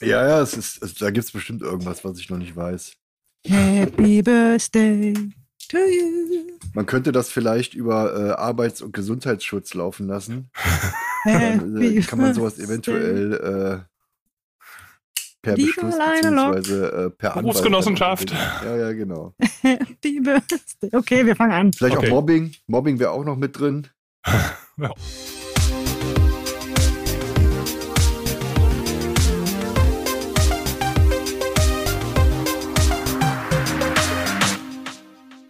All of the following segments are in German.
Ja, ja, es ist, es, da gibt es bestimmt irgendwas, was ich noch nicht weiß. Happy Birthday to you. Man könnte das vielleicht über äh, Arbeits- und Gesundheitsschutz laufen lassen. Dann äh, kann man sowas eventuell äh, per Lieber Beschluss beziehungsweise äh, per Anwalt Berufsgenossenschaft. Ja, ja, genau. Happy Birthday. Okay, wir fangen an. Vielleicht Okay. auch Mobbing. Mobbing wäre auch noch mit drin. Ja.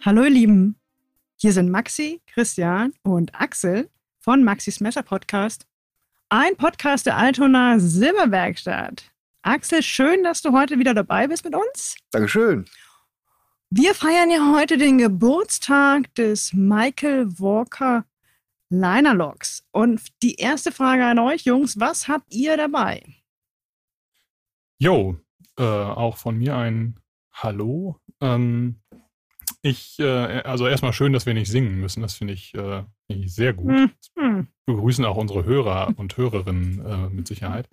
Hallo ihr Lieben, hier sind Maxi, Christian und Axel von Maxis Messer Podcast. Ein Podcast der Altona Silberwerkstatt. Axel, schön, dass du heute wieder dabei bist mit uns. Dankeschön. Wir feiern ja heute den Geburtstag des Michael Walker Linerlocks. Und die erste Frage an euch, Jungs, was habt ihr dabei? Jo, äh, auch von mir ein Hallo. Ähm, ich, äh, also erstmal schön, dass wir nicht singen müssen. Das finde ich, äh, finde ich sehr gut. Hm, hm. Wir begrüßen auch unsere Hörer und Hörerinnen äh, mit Sicherheit.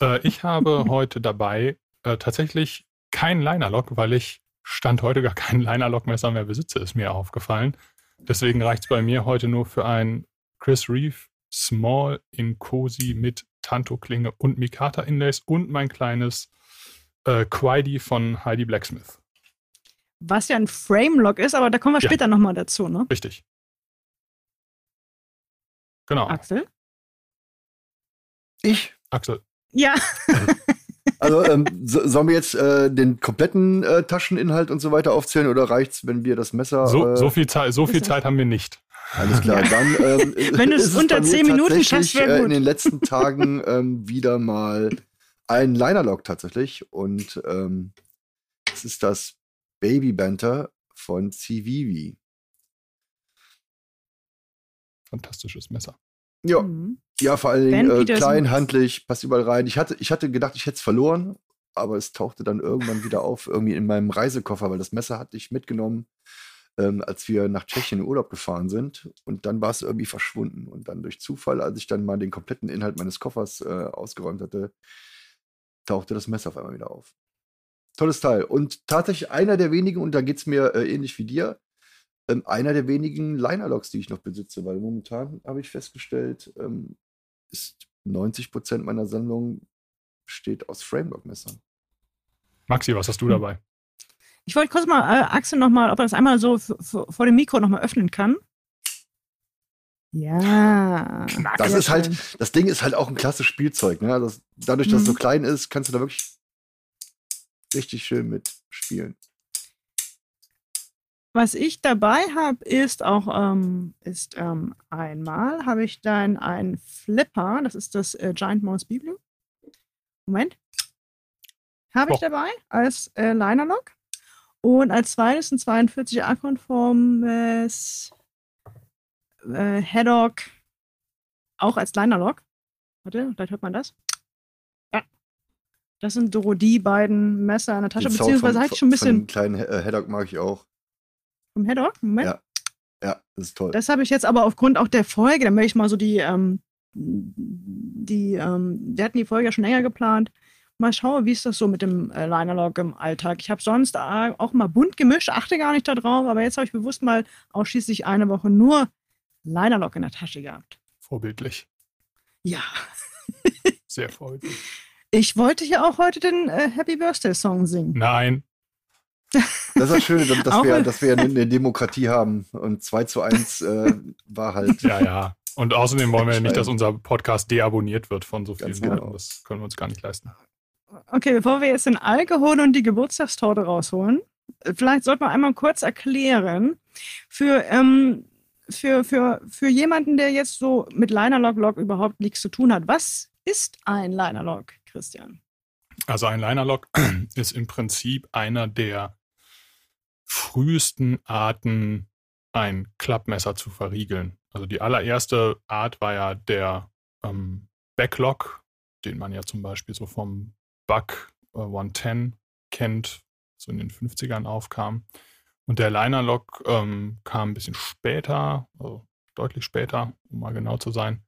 Äh, ich habe heute dabei äh, tatsächlich kein Linerlock, weil ich Stand heute gar kein Linerlock-Messer mehr besitze, ist mir aufgefallen. Deswegen reicht es bei mir heute nur für ein Chris Reeve Small in Cozy mit Tanto-Klinge und Mikata Inlays und mein kleines äh, Quaidi von Heidi Blacksmith. Was ja ein Frame-Lock ist, aber da kommen wir Ja. später nochmal dazu, ne? Richtig. Genau. Axel? Ich. Axel. Ja, Also ähm, so, sollen wir jetzt äh, den kompletten äh, Tascheninhalt und so weiter aufzählen oder reicht's, wenn wir das Messer? So, äh, so, viel, Zeit, so viel Zeit haben wir nicht. Alles klar, dann. Ähm, Wenn du es unter 10 Minuten schaffst, wär Äh, gut. in den letzten Tagen ähm, wieder mal ein Linerlock tatsächlich. Und ähm, es ist das Baby Banter von Civivi. Fantastisches Messer. Ja, Mhm. ja, vor allen Dingen äh, klein, handlich, passt überall rein. Ich hatte, ich hatte gedacht, ich hätte es verloren, aber es tauchte dann irgendwann wieder auf, irgendwie in meinem Reisekoffer, weil das Messer hatte ich mitgenommen, ähm, als wir nach Tschechien in Urlaub gefahren sind. Und dann war es irgendwie verschwunden. Und dann durch Zufall, als ich dann mal den kompletten Inhalt meines Koffers äh, ausgeräumt hatte, tauchte das Messer auf einmal wieder auf. Tolles Teil. Und tatsächlich einer der wenigen, und da geht es mir äh, ähnlich wie dir, ähm, einer der wenigen Linerlocks, die ich noch besitze, weil momentan habe ich festgestellt, ähm, ist 90 Prozent meiner Sammlung besteht aus Framelock-Messern. Maxi, was hast du Hm. dabei? Ich wollte kurz mal äh, Axel nochmal, ob er das einmal so vor dem Mikro nochmal öffnen kann. Ja. Das ist halt, das Ding ist halt auch ein klasse Spielzeug. Ne? Das, dadurch, dass es so Mhm. klein ist, kannst du da wirklich richtig schön mit spielen. Was ich dabei habe, ist auch, ähm, ist ähm, einmal habe ich dann ein Flipper, das ist das äh, Giant Mouse Biblu. Moment. Habe ich Oh. dabei als äh, Linerlock. Und als zweites ein 42 A-konformes äh, Haddock, auch als Linerlock. Warte, vielleicht hört man das. Das sind so die beiden Messer in der Tasche, Den beziehungsweise von- hatte ich schon ein bisschen kleinen äh, Haddock mag ich auch. vom Haddock. Moment. Ja. Ja, das ist toll. Das habe ich jetzt aber aufgrund auch der Folge, da möchte ich mal so die, ähm, die, ähm, wir hatten die Folge ja schon länger geplant. Mal schauen, wie ist das so mit dem äh, Linerlock im Alltag. Ich habe sonst äh, auch mal bunt gemischt, achte gar nicht darauf, aber jetzt habe ich bewusst mal ausschließlich eine Woche nur Linerlock in der Tasche gehabt. Vorbildlich. Ja. Sehr vorbildlich. Ich wollte ja auch heute den äh, Happy Birthday Song singen. Nein. Das ist das Schöne, dass, wir, dass wir eine, Demokratie haben. Und 2 zu 1 äh, war halt. Ja, ja. Und außerdem wollen wir ja nicht, dass unser Podcast deabonniert wird von so vielen Ganz Leuten. genau. Das können wir uns gar nicht leisten. Okay, bevor wir jetzt den Alkohol und die Geburtstagstorte rausholen, äh, vielleicht sollte man einmal kurz erklären, für, ähm, für, für, für jemanden, der jetzt so mit Linerlock-Lock überhaupt nichts zu tun hat, was ist ein Linerlock, Christian? Also ein Linerlock ist im Prinzip einer der frühesten Arten, ein Klappmesser zu verriegeln. Also die allererste Art war ja der ähm, Backlock, den man ja zum Beispiel so vom Buck äh, 110 kennt, so in den 50ern aufkam. Und der Linerlock ähm, kam ein bisschen später, also deutlich später, um mal genau zu sein,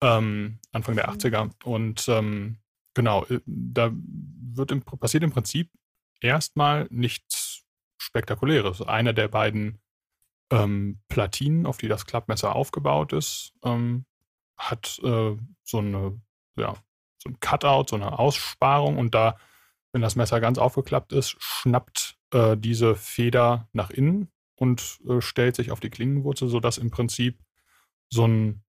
ähm, Anfang der 80er. Und ähm, Genau, äh, da wird im, passiert im Prinzip erstmal nichts Spektakuläres. Einer der beiden ähm, Platinen, auf die das Klappmesser aufgebaut ist, ähm, hat äh, so eine, ja, so ein Cutout, so eine Aussparung und da, wenn das Messer ganz aufgeklappt ist, schnappt äh, diese Feder nach innen und äh, stellt sich auf die Klingenwurzel, sodass im Prinzip so ein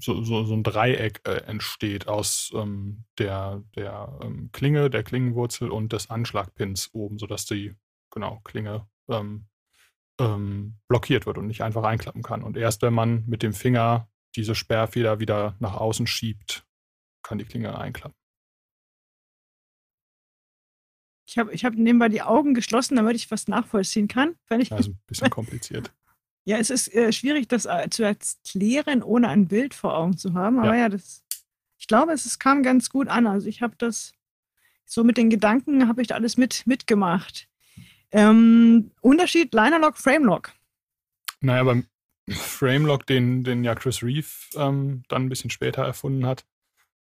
so, so, so ein Dreieck äh, entsteht aus ähm, der, der ähm, Klinge, der Klingenwurzel und des Anschlagpins oben, sodass die genau, Klinge ähm, ähm, blockiert wird und nicht einfach einklappen kann. Und erst wenn man mit dem Finger diese Sperrfeder wieder nach außen schiebt, kann die Klinge einklappen. Ich habe ich hab nebenbei die Augen geschlossen, damit ich was nachvollziehen kann. Wenn ich also ein bisschen kompliziert. Ja, es ist äh, schwierig, das äh, zu erklären, ohne ein Bild vor Augen zu haben. Aber ja, ja das, ich glaube, es, es, kam ganz gut an. Also ich habe das so mit den Gedanken, habe ich da alles mit, mitgemacht. Ähm, Unterschied Linerlock, Framelock. Naja, beim Framelock, den, den ja Chris Reeve ähm, dann ein bisschen später erfunden hat,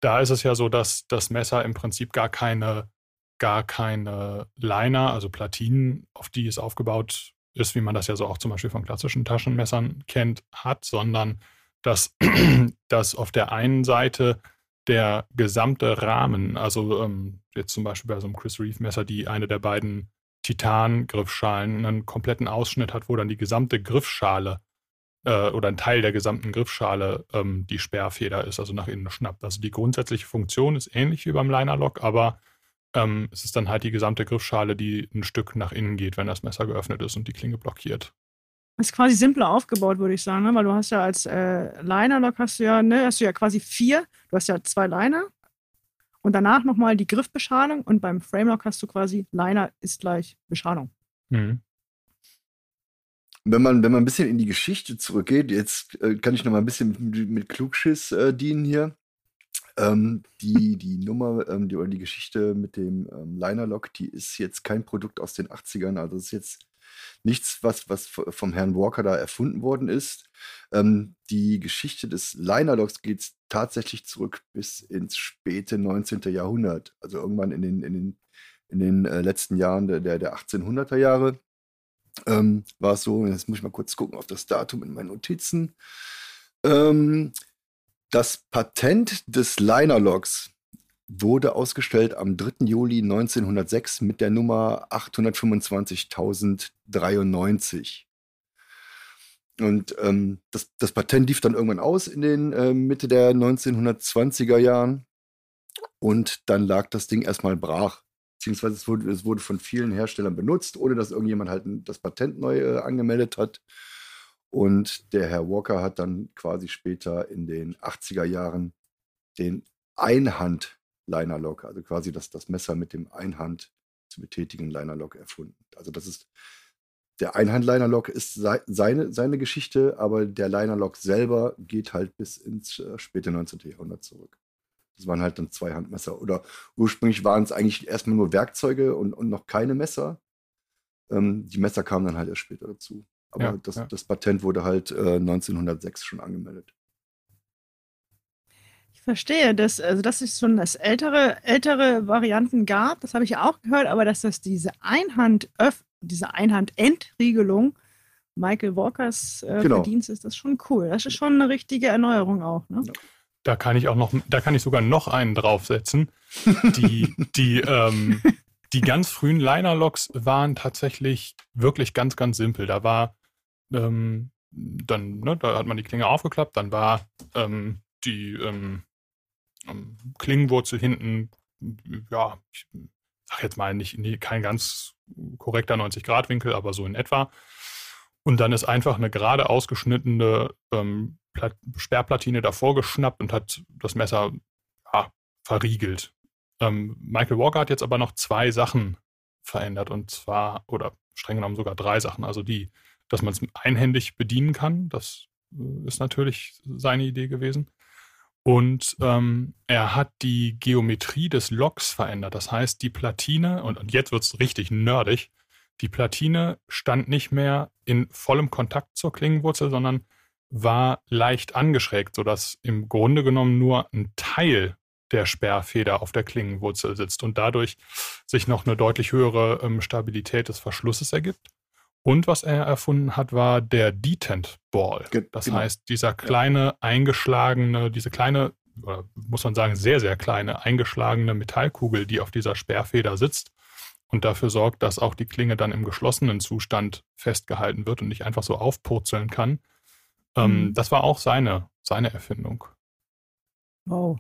da ist es ja so, dass das Messer im Prinzip gar keine, gar keine Liner, also Platinen, auf die es aufgebaut ist, wie man das ja so auch zum Beispiel von klassischen Taschenmessern kennt, hat, sondern dass, dass auf der einen Seite der gesamte Rahmen, also ähm, jetzt zum Beispiel bei so einem Chris Reeve Messer, die eine der beiden Titan-Griffschalen einen kompletten Ausschnitt hat, wo dann die gesamte Griffschale äh, oder ein Teil der gesamten Griffschale ähm, die Sperrfeder ist, also nach innen schnappt. Also die grundsätzliche Funktion ist ähnlich wie beim Linerlock, aber ähm, es ist dann halt die gesamte Griffschale, die ein Stück nach innen geht, wenn das Messer geöffnet ist und die Klinge blockiert. Das ist quasi simpler aufgebaut, würde ich sagen, ne? weil du hast ja als äh, Linerlock hast du ja, ne, hast du ja quasi vier, du hast ja zwei Liner und danach nochmal die Griffbeschalung und beim Framelock hast du quasi Liner ist gleich Beschalung. Mhm. Wenn man, wenn man ein bisschen in die Geschichte zurückgeht, jetzt äh, kann ich noch mal ein bisschen mit, mit Klugschiss äh, dienen hier. Ähm, die, die Nummer ähm, die, oder die Geschichte mit dem ähm, Linerlock, die ist jetzt kein Produkt aus den 80ern. Also ist jetzt nichts, was, was vom Herrn Walker da erfunden worden ist. Ähm, die Geschichte des Linerlocks geht tatsächlich zurück bis ins späte 19. Jahrhundert. Also irgendwann in den, in den, in den äh, letzten Jahren der, der, der 1800er Jahre ähm, war es so. Jetzt muss ich mal kurz gucken auf das Datum in meinen Notizen. Ähm, das Patent des Linerlocks wurde ausgestellt am 3. Juli 1906 mit der Nummer 825.093. Und ähm, das, das, Patent lief dann irgendwann aus in den äh, Mitte der 1920er Jahren. Und dann lag das Ding erstmal brach. Beziehungsweise es wurde, es wurde von vielen Herstellern benutzt, ohne dass irgendjemand halt das Patent neu äh, angemeldet hat. Und der Herr Walker hat dann quasi später in den 80er Jahren den Einhand-Linerlock, also quasi das, das Messer mit dem Einhand zu betätigen Linerlock erfunden. Also das ist der Einhand-Linerlock ist seine, seine Geschichte, aber der Linerlock selber geht halt bis ins äh, späte 19. Jahrhundert zurück. Das waren halt dann zwei Handmesser. Oder ursprünglich waren es eigentlich erstmal nur Werkzeuge und, und noch keine Messer. Ähm, die Messer kamen dann halt erst später dazu. Aber ja, das, ja. das, Patent wurde halt äh, 1906 schon angemeldet. Ich verstehe, dass, also dass es schon das ältere, ältere Varianten gab, das habe ich ja auch gehört, aber dass das diese Einhand diese Einhand-Entriegelung Michael Walkers äh, genau. Verdienst ist, das schon cool. Das ist schon eine richtige Erneuerung auch. Ne? Da kann ich auch noch, da kann ich sogar noch einen draufsetzen. Die, die, ähm, die ganz frühen Liner-Loks waren tatsächlich wirklich ganz, ganz simpel. Da war ähm, dann, ne, da hat man die Klinge aufgeklappt, dann war ähm, die ähm, ähm Klingenwurzel hinten, ja, ich sag jetzt mal nicht, nee, kein ganz korrekter 90-Grad-Winkel, aber so in etwa. Und dann ist einfach eine gerade ausgeschnittene ähm, Sperrplatine davor geschnappt und hat das Messer ja, verriegelt. Ähm, Michael Walker hat jetzt aber noch zwei Sachen verändert und zwar, oder streng genommen sogar drei Sachen. Also die dass man es einhändig bedienen kann. Das äh, ist natürlich seine Idee gewesen. Und ähm, er hat die Geometrie des Loks verändert. Das heißt, die Platine, und, und jetzt wird es richtig nerdig, die Platine stand nicht mehr in vollem Kontakt zur Klingenwurzel, sondern war leicht angeschrägt, sodass im Grunde genommen nur ein Teil der Sperrfeder auf der Klingenwurzel sitzt und dadurch sich noch eine deutlich höhere ähm, Stabilität des Verschlusses ergibt. Und was er erfunden hat, war der Detent Ball. Das genau. heißt, dieser kleine eingeschlagene, diese kleine, oder muss man sagen, sehr, sehr kleine eingeschlagene Metallkugel, die auf dieser Sperrfeder sitzt und dafür sorgt, dass auch die Klinge dann im geschlossenen Zustand festgehalten wird und nicht einfach so aufpurzeln kann. Ähm, mhm. Das war auch seine, seine Erfindung. Wow.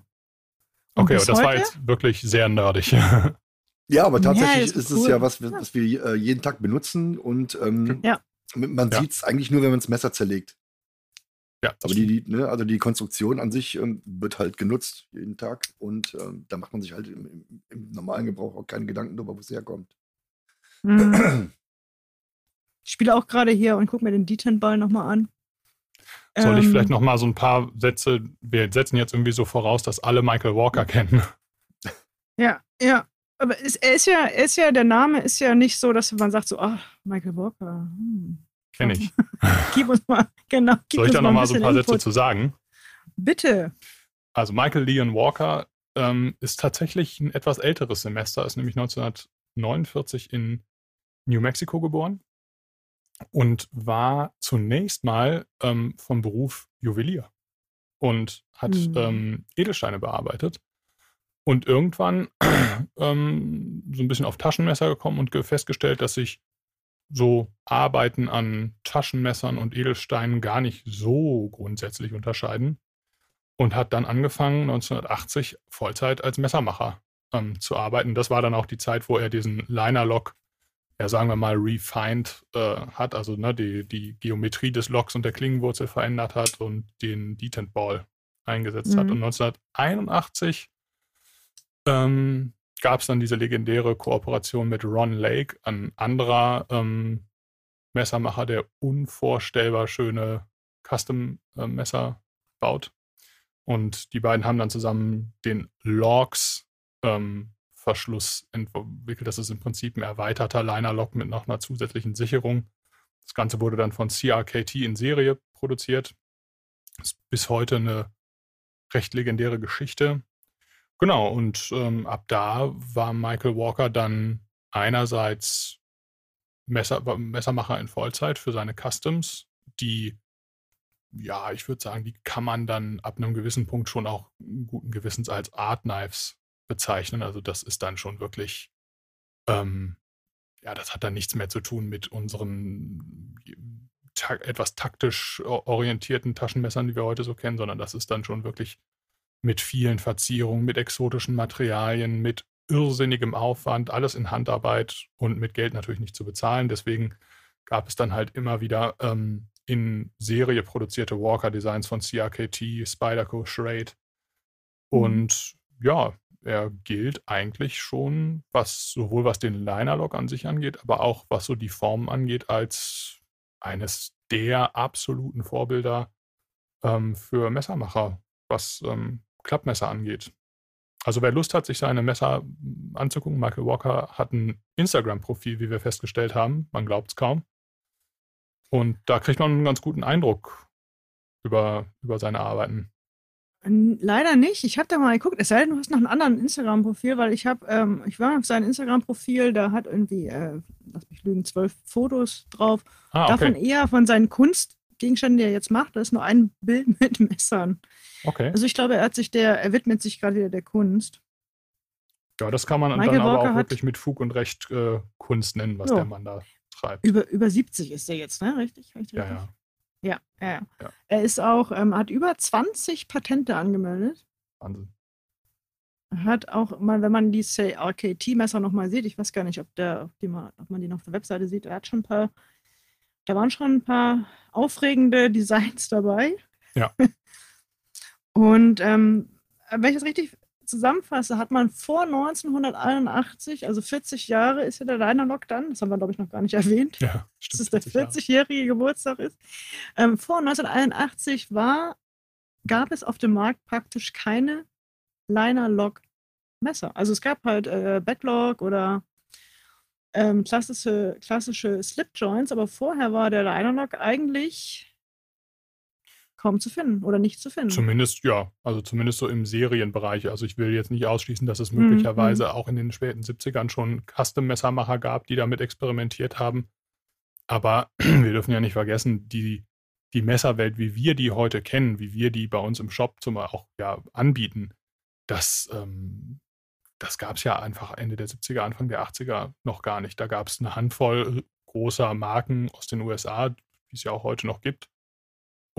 Okay, das heute? war jetzt wirklich sehr nerdig. Ja, aber tatsächlich ja, ist, ist cool. es ja was, was wir äh, jeden Tag benutzen und ähm, ja. man sieht es eigentlich nur, wenn man das Messer zerlegt. Ja, aber die, die, ne, also die Konstruktion an sich ähm, wird halt genutzt jeden Tag und ähm, da macht man sich halt im, im, im, normalen Gebrauch auch keine Gedanken darüber, wo es herkommt. Mhm. Ich spiele auch gerade hier und gucke mir den D10-Ball nochmal an. Soll ich ähm, vielleicht nochmal so ein paar Sätze, wir setzen jetzt irgendwie so voraus, dass alle Michael Walker kennen. Ja, ja. Aber ist, er ist ja, er ist ja, der Name ist ja nicht so, dass man sagt so, ach, Michael Walker. Hm. Kenn ich. gib uns mal, genau. Soll ich da nochmal so ein paar Input. Sätze zu sagen? Bitte. Also Michael Leon Walker ähm, ist tatsächlich ein etwas älteres Semester, ist nämlich 1949 in New Mexico geboren und war zunächst mal ähm, vom Beruf Juwelier und hat mhm. ähm, Edelsteine bearbeitet und irgendwann ähm, so ein bisschen auf Taschenmesser gekommen und festgestellt, dass sich so Arbeiten an Taschenmessern und Edelsteinen gar nicht so grundsätzlich unterscheiden. Und hat dann angefangen, 1980 Vollzeit als Messermacher ähm, zu arbeiten. Das war dann auch die Zeit, wo er diesen Liner-Lock, ja sagen wir mal, refined äh, hat, also ne, die, die Geometrie des Locks und der Klingenwurzel verändert hat und den Detent Ball eingesetzt mhm. hat. Und 1981 ähm, gab es dann diese legendäre Kooperation mit Ron Lake, ein anderer ähm, Messermacher, der unvorstellbar schöne Custom-Messer äh, baut. Und die beiden haben dann zusammen den Logs ähm, entwickelt. Das ist im Prinzip ein erweiterter Liner-Lock mit noch einer zusätzlichen Sicherung. Das Ganze wurde dann von CRKT in Serie produziert. Ist bis heute eine recht legendäre Geschichte. Genau, und ähm, ab da war Michael Walker dann einerseits Messer, Messermacher in Vollzeit für seine Customs, die, ja, ich würde sagen, die kann man dann ab einem gewissen Punkt schon auch guten Gewissens als Art Knives bezeichnen. Also das ist dann schon wirklich, ähm, ja, das hat dann nichts mehr zu tun mit unseren ta etwas taktisch orientierten Taschenmessern, die wir heute so kennen, sondern das ist dann schon wirklich mit vielen Verzierungen, mit exotischen Materialien, mit irrsinnigem Aufwand, alles in Handarbeit und mit Geld natürlich nicht zu bezahlen. Deswegen gab es dann halt immer wieder ähm, in Serie produzierte Walker-Designs von CRKT, Spyderco, Charade. Mhm. Und mhm. ja, er gilt eigentlich schon, was sowohl was den Liner-Lock an sich angeht, aber auch was so die Formen angeht, als eines der absoluten Vorbilder ähm, für Messermacher, was ähm, Klappmesser angeht. Also wer Lust hat, sich seine Messer anzugucken, Michael Walker hat ein Instagram-Profil, wie wir festgestellt haben. Man glaubt es kaum. Und da kriegt man einen ganz guten Eindruck über, über seine Arbeiten. Leider nicht. Ich habe da mal geguckt, es sei denn, du hast noch ein anderes Instagram-Profil, weil ich habe, ähm, ich war auf seinem Instagram-Profil, da hat irgendwie, äh, lass mich lügen, zwölf Fotos drauf. Ah, okay. Davon eher von seinen Kunstgegenständen, die er jetzt macht. Da ist nur ein Bild mit Messern. Okay. Also ich glaube, er hat sich der, er widmet sich gerade wieder der Kunst. Ja, das kann man Michael dann aber Walker auch wirklich mit Fug und Recht äh, Kunst nennen, was jo. der Mann da treibt. Über, über 70 ist er jetzt, ne? Richtig? richtig ja, ja. Ja, ja, ja. Er ist auch, ähm, hat über 20 Patente angemeldet. Wahnsinn. Hat auch mal, wenn man die Say RKT-Messer nochmal sieht, ich weiß gar nicht, ob, der, ob, die mal, ob man die noch auf der Webseite sieht, er hat schon ein paar, da waren schon ein paar aufregende Designs dabei. Ja. Und ähm, wenn ich das richtig zusammenfasse, hat man vor 1981, also 40 Jahre ist ja der Liner-Lock dann, das haben wir, glaube ich, noch gar nicht erwähnt, ja, stimmt, dass es der 40-jährige Geburtstag ist. Ähm, vor 1981 war, gab es auf dem Markt praktisch keine Liner-Lock-Messer. Also es gab halt äh, Backlock oder ähm, klassische, klassische Slip-Joints, aber vorher war der Liner-Lock eigentlich kaum zu finden oder nicht zu finden. Zumindest, ja, also zumindest so im Serienbereich. Also ich will jetzt nicht ausschließen, dass es möglicherweise mhm. auch in den späten 70ern schon Custom-Messermacher gab, die damit experimentiert haben. Aber wir dürfen ja nicht vergessen, die, die Messerwelt, wie wir die heute kennen, wie wir die bei uns im Shop zum auch ja, anbieten, das, ähm, das gab es ja einfach Ende der 70er, Anfang der 80er noch gar nicht. Da gab es eine Handvoll großer Marken aus den USA, die es ja auch heute noch gibt.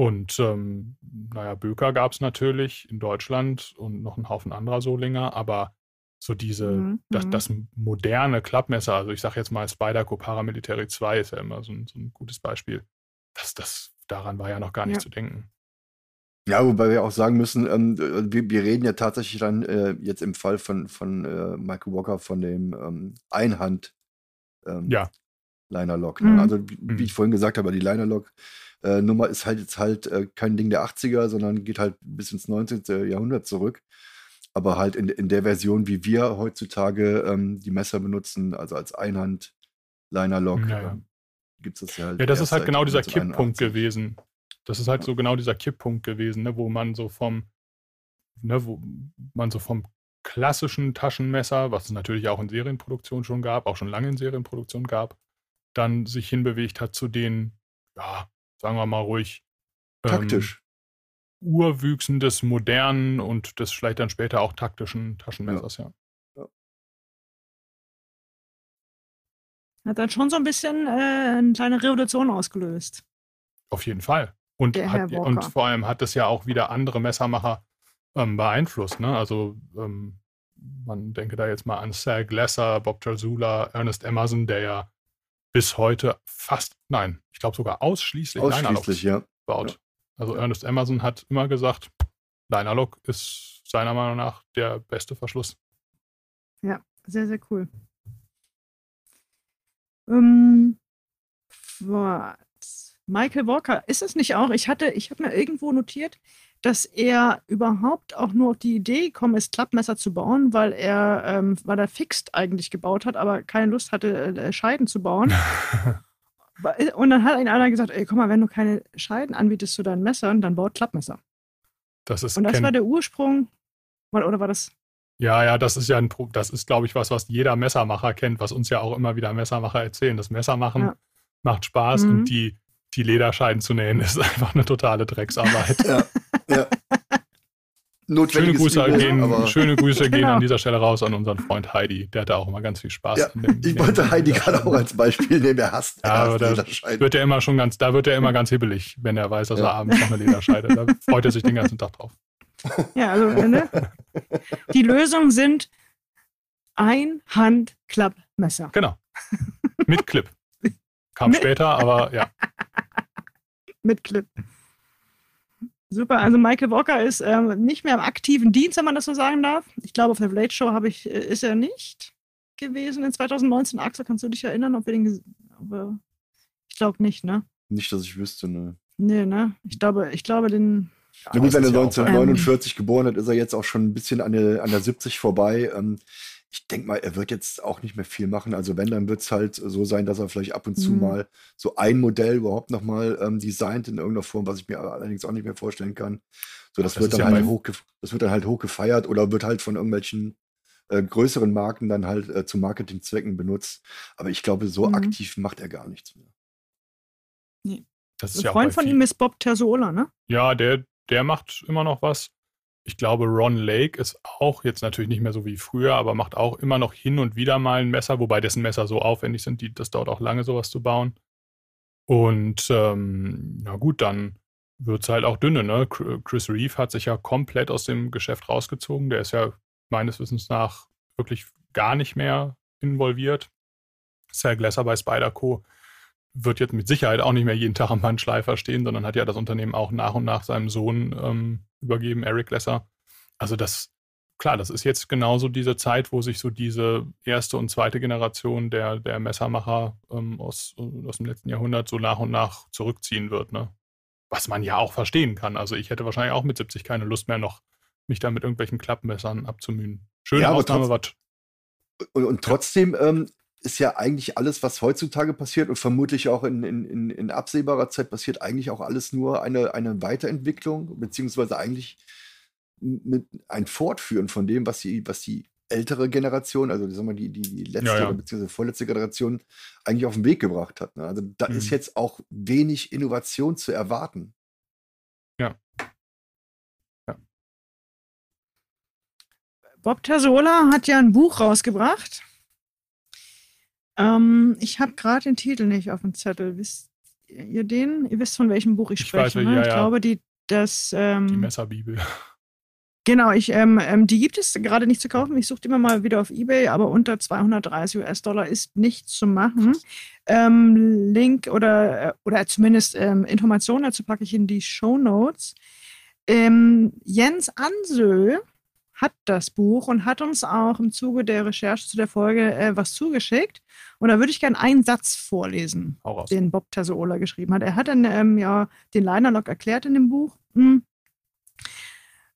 Und ähm, naja, Böker gab es natürlich in Deutschland und noch einen Haufen anderer Solinger, aber so diese, mhm, das, mhm. das, moderne Klappmesser, also ich sage jetzt mal Spyderco Paramilitary 2 ist ja immer so ein, so ein, gutes Beispiel. Das, das, daran war ja noch gar nicht ja. zu denken. Ja, wobei wir auch sagen müssen, ähm, wir, wir, reden ja tatsächlich dann äh, jetzt im Fall von, von äh, Michael Walker von dem ähm, Einhand ähm, ja. Liner Lock. Ne? Mhm. Also wie, wie, ich vorhin gesagt habe, die Liner Lock äh, Nummer ist halt jetzt halt äh, kein Ding der 80er, sondern geht halt bis ins 19. Jahrhundert zurück. Aber halt in, in der Version, wie wir heutzutage ähm, die Messer benutzen, also als Einhand Liner Lock, ja, ja. Ähm, gibt es das ja halt. Ja, das ist halt genau dieser Kipppunkt gewesen. Das ist halt so genau dieser Kipppunkt gewesen, ne, wo man so vom, ne, wo man so vom klassischen Taschenmesser, was es natürlich auch in Serienproduktion schon gab, auch schon lange in Serienproduktion gab, dann sich hinbewegt hat zu den, ja, sagen wir mal ruhig, ähm, taktisch. Urwüchsen des modernen und des vielleicht dann später auch taktischen Taschenmessers, ja. ja. Hat dann schon so ein bisschen äh, eine kleine Revolution ausgelöst. Auf jeden Fall. Und, hat, und vor allem hat es ja auch wieder andere Messermacher ähm, beeinflusst. Ne? Also ähm, man denke da jetzt mal an Sal Glasser, Bob Terzula, Ernest Emerson, der ja bis heute fast, nein, ich glaube sogar ausschließlich, ausschließlich ja. baut. Ja. Also Ernest Emerson hat immer gesagt, Dynalog ist seiner Meinung nach der beste Verschluss. Ja, sehr, sehr cool. Ähm, Michael Walker, ist es nicht auch? Ich hatte, ich habe mir irgendwo notiert, dass er überhaupt auch nur auf die Idee gekommen ist, Klappmesser zu bauen, weil er, ähm, weil er Fixed eigentlich gebaut hat, aber keine Lust hatte, äh, Scheiden zu bauen. Und dann hat ihn einer gesagt, ey, guck mal, wenn du keine Scheiden anbietest zu deinen Messern, dann baut Klappmesser. Das ist Und das war der Ursprung, oder war das? Ja, ja, das ist ja ein, das ist, glaube ich, was, was jeder Messermacher kennt, was uns ja auch immer wieder Messermacher erzählen. Das Messermachen ja. macht Spaß mhm. und die, die Lederscheiden zu nähen ist einfach eine totale Drecksarbeit. ja. Ja. Schöne Grüße, Übel, gehen, schöne Grüße gehen an dieser Stelle raus an unseren Freund Heidi. Der hatte auch immer ganz viel Spaß. Ja, dem, ich wollte Heidi gerade auch als Beispiel nehmen. Er hasst, ja, er da wird er immer schon ganz, da wird er immer ganz hibbelig, wenn er weiß, dass ja. er abends noch eine Lederscheide. Da freut er sich den ganzen Tag drauf. Ja, also ne? die Lösung sind ein Handklappmesser. Genau. Mit Clip. Kam später, aber ja. Mit Clip. Super, also Michael Walker ist ähm, nicht mehr im aktiven Dienst, wenn man das so sagen darf. Ich glaube, auf der Late Show ich, äh, ist er nicht gewesen in 2019. Axel, kannst du dich erinnern, ob wir den ob Ich glaube nicht, ne? Nicht, dass ich wüsste, ne. Nee, ne? Ich glaube, ich glaube, den. Ja, gut, wenn er 1949 ähm, geboren hat, ist er jetzt auch schon ein bisschen an der, an der 70 vorbei. Ähm, ich denke mal, er wird jetzt auch nicht mehr viel machen. Also wenn, dann wird es halt so sein, dass er vielleicht ab und zu mhm. mal so ein Modell überhaupt nochmal ähm, designt in irgendeiner Form, was ich mir allerdings auch nicht mehr vorstellen kann. So, das, das wird dann ja halt hoch, das wird dann halt hoch gefeiert oder wird halt von irgendwelchen äh, größeren Marken dann halt äh, zu Marketingzwecken benutzt. Aber ich glaube, so mhm. aktiv macht er gar nichts mehr. Nee. Das ist Ein ja Freund von ihm ist Bob Terzola, ne? Ja, der, der macht immer noch was. Ich glaube, Ron Lake ist auch jetzt natürlich nicht mehr so wie früher, aber macht auch immer noch hin und wieder mal ein Messer, wobei dessen Messer so aufwendig sind, die, das dauert auch lange, sowas zu bauen. Und ähm, na gut, dann wird es halt auch dünne. Ne? Chris Reeve hat sich ja komplett aus dem Geschäft rausgezogen. Der ist ja meines Wissens nach wirklich gar nicht mehr involviert. Sal Glasser bei Spyderco wird jetzt mit Sicherheit auch nicht mehr jeden Tag am Bandschleifer stehen, sondern hat ja das Unternehmen auch nach und nach seinem Sohn ähm, übergeben, Eric Lesser. Also das, klar, das ist jetzt genauso diese Zeit, wo sich so diese erste und zweite Generation der, der Messermacher ähm, aus, aus dem letzten Jahrhundert so nach und nach zurückziehen wird, ne? Was man ja auch verstehen kann. Also ich hätte wahrscheinlich auch mit 70 keine Lust mehr noch, mich da mit irgendwelchen Klappmessern abzumühen. Schöne ja, Ausnahme war. Und, und, trotzdem, ähm, ist ja eigentlich alles, was heutzutage passiert und vermutlich auch in, in, in absehbarer Zeit passiert, eigentlich auch alles nur eine, eine Weiterentwicklung, beziehungsweise eigentlich ein Fortführen von dem, was die, was die ältere Generation, also sagen wir, die, die, letzte ja, ja. bzw. vorletzte Generation eigentlich auf den Weg gebracht hat. Ne? Also da mhm. ist jetzt auch wenig Innovation zu erwarten. Ja. ja. Bob Tasola hat ja ein Buch rausgebracht. Ähm, ich habe gerade den Titel nicht auf dem Zettel. Wisst ihr den? Ihr wisst, von welchem Buch ich, ich spreche. Weiß, ne? ja, ich glaube, die, das. Ähm, die Messerbibel. Genau, ich, ähm, ähm, die gibt es gerade nicht zu kaufen. Ich suche immer mal wieder auf Ebay, aber unter 230 US-Dollar ist nicht zu machen. Ähm, Link oder, äh, oder zumindest ähm, Informationen dazu packe ich in die Show Notes. Ähm, Jens Ansö hat das Buch und hat uns auch im Zuge der Recherche zu der Folge äh, was zugeschickt. Und da würde ich gerne einen Satz vorlesen, den Bob Tasola geschrieben hat. Er hat dann ähm, ja den Linerlock erklärt in dem Buch. Hm.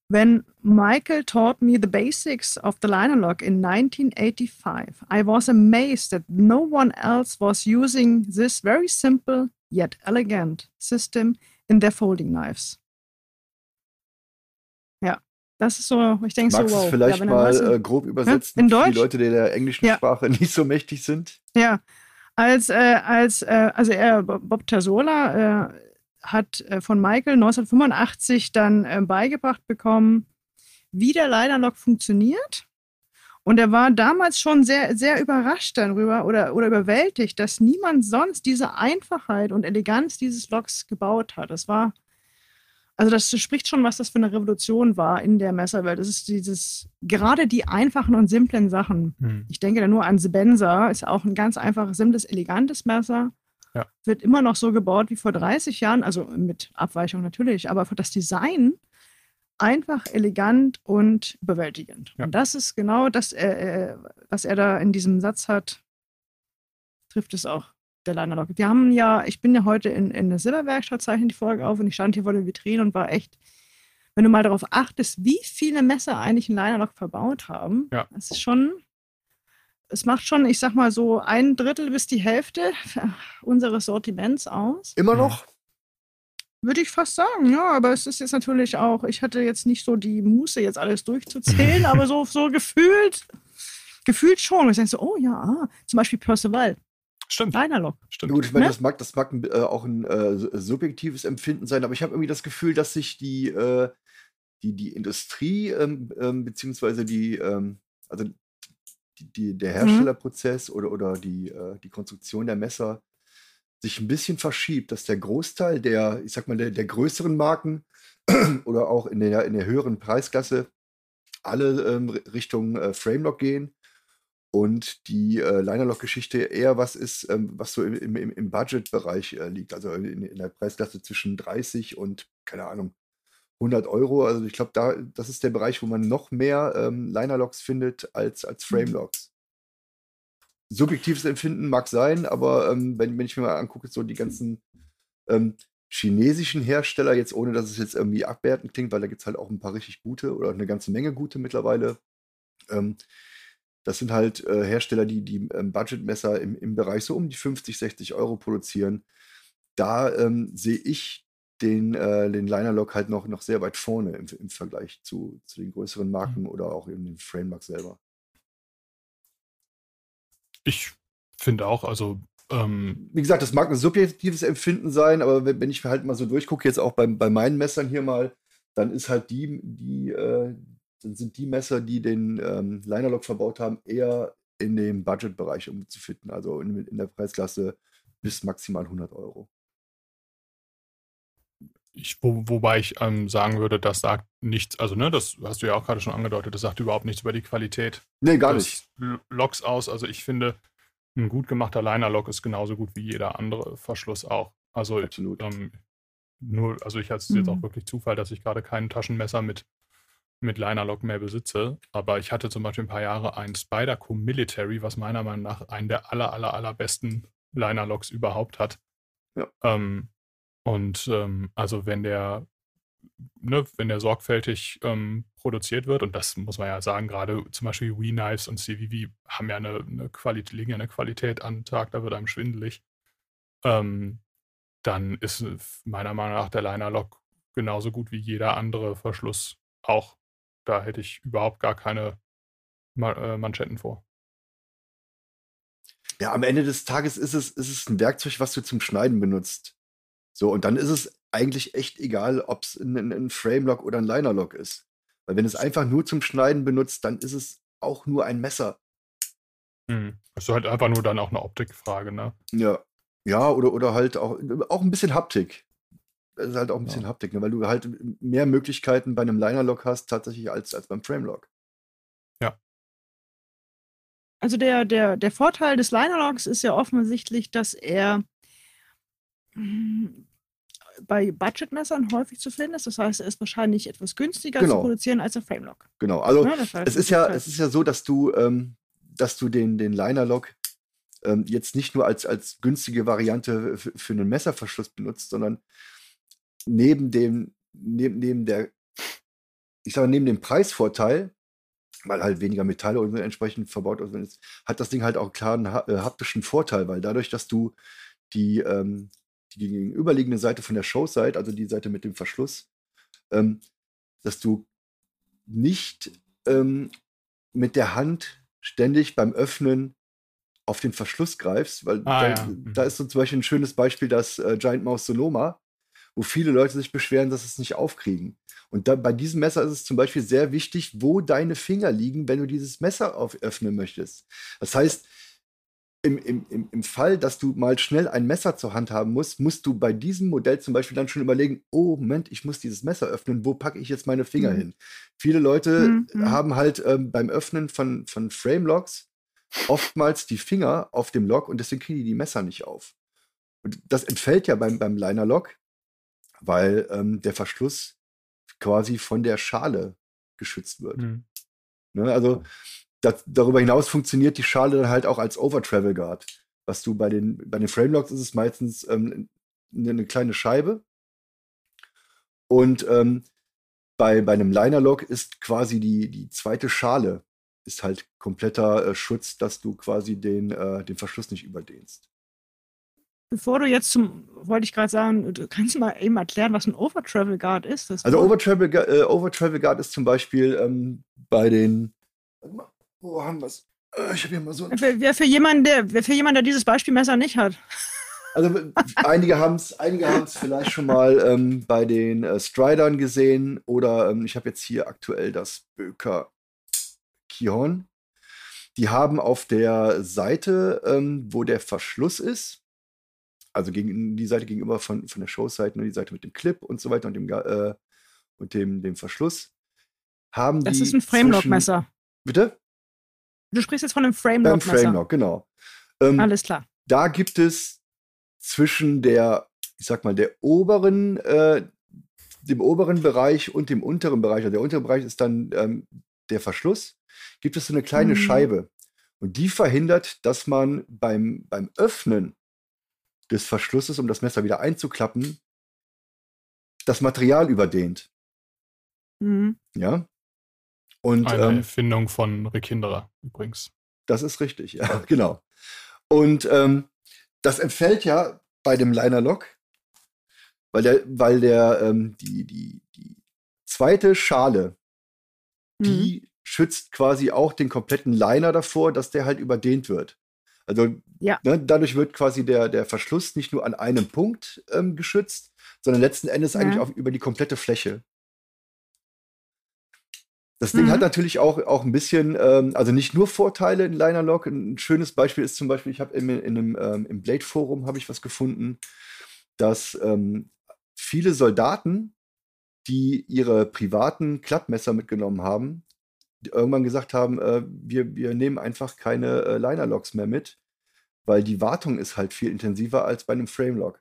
When Michael taught me the basics of the liner lock in 1985, I was amazed that no one else was using this very simple yet elegant system in their folding knives. Das ist so, ich denke so, wow. vielleicht ja, mal äh, grob übersetzen in Deutsch? die Leute, die der englischen ja. Sprache nicht so mächtig sind? Ja, als, äh, als äh, also er, Bob Tasola, äh, hat äh, von Michael 1985 dann äh, beigebracht bekommen, wie der Leiterlock funktioniert. Und er war damals schon sehr, sehr überrascht darüber oder, oder überwältigt, dass niemand sonst diese Einfachheit und Eleganz dieses Locks gebaut hat. Das war, also das spricht schon, was das für eine Revolution war in der Messerwelt. Das ist dieses, gerade die einfachen und simplen Sachen. Hm. Ich denke da nur an Sebenza, ist auch ein ganz einfaches, simples, elegantes Messer. Ja. Wird immer noch so gebaut wie vor 30 Jahren, also mit Abweichung natürlich, aber das Design einfach elegant und überwältigend. Ja. Und das ist genau das, äh, äh, was er da in diesem Satz hat, trifft es auch der Linerlock. Wir haben ja, ich bin ja heute in, in der Silberwerkstatt, zeichne die Folge auf und ich stand hier vor der Vitrine und war echt, wenn du mal darauf achtest, wie viele Messer eigentlich ein Linerlock verbaut haben, ja. das ist schon es macht schon, ich sag mal so, ein Drittel bis die Hälfte unseres Sortiments aus. Immer noch? Würde ich fast sagen, ja, aber es ist jetzt natürlich auch, ich hatte jetzt nicht so die Muße, jetzt alles durchzuzählen, aber so, so gefühlt, gefühlt schon. Ich denke so, oh ja, ah, zum Beispiel Percival. Stimmt. Linerlock. Stimmt. Gut, ich meine, ne? das mag, das mag äh, auch ein äh, subjektives Empfinden sein, aber ich habe irgendwie das Gefühl, dass sich die, äh, die, die Industrie, ähm, ähm, beziehungsweise die, ähm, also die, der mhm. Herstellerprozess oder, oder die, äh, die Konstruktion der Messer sich ein bisschen verschiebt, dass der Großteil der, ich sag mal, der, der größeren Marken oder auch in der, in der höheren Preisklasse alle ähm, Richtung äh, Framelock gehen und die äh, Linerlock-Geschichte eher was ist, ähm, was so im, im, im Budget-Bereich äh, liegt, also in, in, der Preisklasse zwischen 30 und, keine Ahnung, 100 Euro. Also ich glaube, da, das ist der Bereich, wo man noch mehr ähm, Linerlocks findet als, als mhm. Framelocks. Subjektives Empfinden mag sein, aber ähm, wenn, wenn ich mir mal angucke, so die ganzen ähm, chinesischen Hersteller, jetzt ohne dass es jetzt irgendwie abwertend klingt, weil da gibt es halt auch ein paar richtig gute oder eine ganze Menge gute mittlerweile. Das sind halt äh, Hersteller, die die ähm, Budgetmesser im, im Bereich so um die 50, 60 Euro produzieren. Da ähm, sehe ich den, äh, den Linerlock halt noch, noch sehr weit vorne im, im Vergleich zu, zu den größeren Marken mhm. oder auch in den Framemark selber. Ich finde auch, also ähm, wie gesagt, das mag ein subjektives Empfinden sein, aber wenn, wenn ich halt mal so durchgucke, jetzt auch bei, bei meinen Messern hier mal, dann ist halt die, die, äh, dann sind die Messer, die den ähm, Linerlock verbaut haben, eher in dem Budgetbereich umzufinden, also in, in der Preisklasse bis maximal 100 Euro. Ich, wo, wobei ich ähm, sagen würde, das sagt nichts, also ne, das hast du ja auch gerade schon angedeutet, das sagt überhaupt nichts über die Qualität nee, gar des nicht. Loks aus. Also ich finde, ein gut gemachter Liner-Lock ist genauso gut wie jeder andere Verschluss auch. Also Absolut. Ähm, nur, also ich hatte es mhm. jetzt auch mhm. wirklich Zufall, dass ich gerade kein Taschenmesser mit, mit Liner-Lock mehr besitze. Aber ich hatte zum Beispiel ein paar Jahre ein Spyderco Military, was meiner Meinung nach einen der aller, aller, allerbesten Liner-Locks überhaupt hat. Ja. Ähm, und ähm, also wenn der, ne, wenn der sorgfältig ähm, produziert wird. Und das muss man ja sagen, gerade zum Beispiel We-Knives und CVV haben ja eine, eine Qualität, legen ja eine Qualität an den Tag, da wird einem schwindelig. Ähm, dann ist meiner Meinung nach der Liner-Lock genauso gut wie jeder andere Verschluss auch. Da hätte ich überhaupt gar keine äh, Manschetten vor. Ja, am Ende des Tages ist es, ist es ein Werkzeug, was du zum Schneiden benutzt. So, und dann ist es eigentlich echt egal, ob es ein, ein Frame-Lock oder ein Liner-Lock ist. Weil wenn es einfach nur zum Schneiden benutzt, dann ist es auch nur ein Messer. Hm. Das ist halt einfach nur dann auch eine Optikfrage, ne? Ja. Ja, oder, oder halt auch, auch ein bisschen Haptik. Das ist halt auch ein bisschen ja. Haptik, ne? weil du halt mehr Möglichkeiten bei einem Liner-Lock hast, tatsächlich als, als beim Frame-Lock. Ja. Also der, der, der Vorteil des Liner-Locks ist ja offensichtlich, dass er hm, bei Budgetmessern häufig zu finden ist. Das heißt, er ist wahrscheinlich etwas günstiger genau. zu produzieren als der Framelock. Genau, also ja, das heißt, es ist ja, es ist ja so, dass du, ähm, dass du den, den Liner-Lock ähm, jetzt nicht nur als, als günstige Variante für einen Messerverschluss benutzt, sondern neben dem, neben, neben der, ich sage neben dem Preisvorteil, weil halt weniger Metalle und entsprechend verbaut ist, hat das Ding halt auch klar einen äh, haptischen Vorteil, weil dadurch, dass du die, ähm, die gegenüberliegende Seite von der Show-Site, also die Seite mit dem Verschluss, ähm, dass du nicht ähm, mit der Hand ständig beim Öffnen auf den Verschluss greifst, weil ah, da, ja. da, mhm. ist so zum Beispiel ein schönes Beispiel das äh, Giant Mouse Sonoma, wo viele Leute sich beschweren, dass sie es nicht aufkriegen. Und da, bei diesem Messer ist es zum Beispiel sehr wichtig, wo deine Finger liegen, wenn du dieses Messer auf, öffnen möchtest. Das heißt, im, im, im Fall, dass du mal schnell ein Messer zur Hand haben musst, musst du bei diesem Modell zum Beispiel dann schon überlegen, oh Moment, ich muss dieses Messer öffnen, wo packe ich jetzt meine Finger mhm. hin? Viele Leute mhm. mhm. haben halt ähm, beim Öffnen von, von Frame-Locks oftmals die Finger auf dem Lock und deswegen kriegen die die Messer nicht auf. Und das entfällt ja beim, beim Liner-Lock, weil ähm, der Verschluss quasi von der Schale geschützt wird. Mhm. Ne, also das, darüber hinaus funktioniert die Schale dann halt auch als Over-Travel Guard. Was du bei den, bei den Framelocks ist es meistens ähm, eine kleine Scheibe. Und ähm, bei, bei einem Liner-Lock ist quasi die, die zweite Schale ist halt kompletter äh, Schutz, dass du quasi den, äh, den Verschluss nicht überdehnst. Bevor du jetzt zum, wollte ich gerade sagen, du kannst du mal eben erklären, was ein Over-Travel Guard ist? also Over-Travel äh, Over Guard ist zum Beispiel ähm, bei den, warte mal, wo haben wir es? Äh, ich habe hier mal so ein. Wer für jemanden, der, wer für jemanden, der dieses Beispielmesser nicht hat. Also einige haben es einige haben's vielleicht schon mal ähm, bei den äh, Stridern gesehen oder ähm, ich habe jetzt hier aktuell das Böker Kion. Die haben auf der Seite, ähm, wo der Verschluss ist, also gegen, die Seite gegenüber von, von der Showseite, ne, die Seite mit dem Clip und so weiter und dem, äh, und dem, dem Verschluss, haben das die. Das ist ein Framelock-Messer. Bitte? Du sprichst jetzt von einem Framelock. Beim Framelock, genau. Ähm, Alles klar. Da gibt es zwischen der, ich sag mal, der oberen, äh, dem oberen Bereich und dem unteren Bereich, also der untere Bereich ist dann ähm, der Verschluss, gibt es so eine kleine mhm. Scheibe. Und die verhindert, dass man beim, beim Öffnen des Verschlusses, um das Messer wieder einzuklappen, das Material überdehnt. Mhm. Ja. Und, Eine ähm, Erfindung von Rick Hinderer übrigens. Das ist richtig, ja, genau. Und ähm, das entfällt ja bei dem Liner Lock, weil der, weil der ähm, die, die, die zweite Schale, mhm. die schützt quasi auch den kompletten Liner davor, dass der halt überdehnt wird. Also ja. ne, dadurch wird quasi der, der Verschluss nicht nur an einem Punkt ähm, geschützt, sondern letzten Endes ja. eigentlich auch über die komplette Fläche. Das Ding mhm. hat natürlich auch, auch ein bisschen, ähm, also nicht nur Vorteile in Liner Lock. Ein schönes Beispiel ist zum Beispiel, ich habe in, in einem, ähm, im Blade Forum habe ich was gefunden, dass ähm, viele Soldaten, die ihre privaten Klappmesser mitgenommen haben, irgendwann gesagt haben, äh, wir, wir nehmen einfach keine äh, Liner Locks mehr mit, weil die Wartung ist halt viel intensiver als bei einem Frame Lock.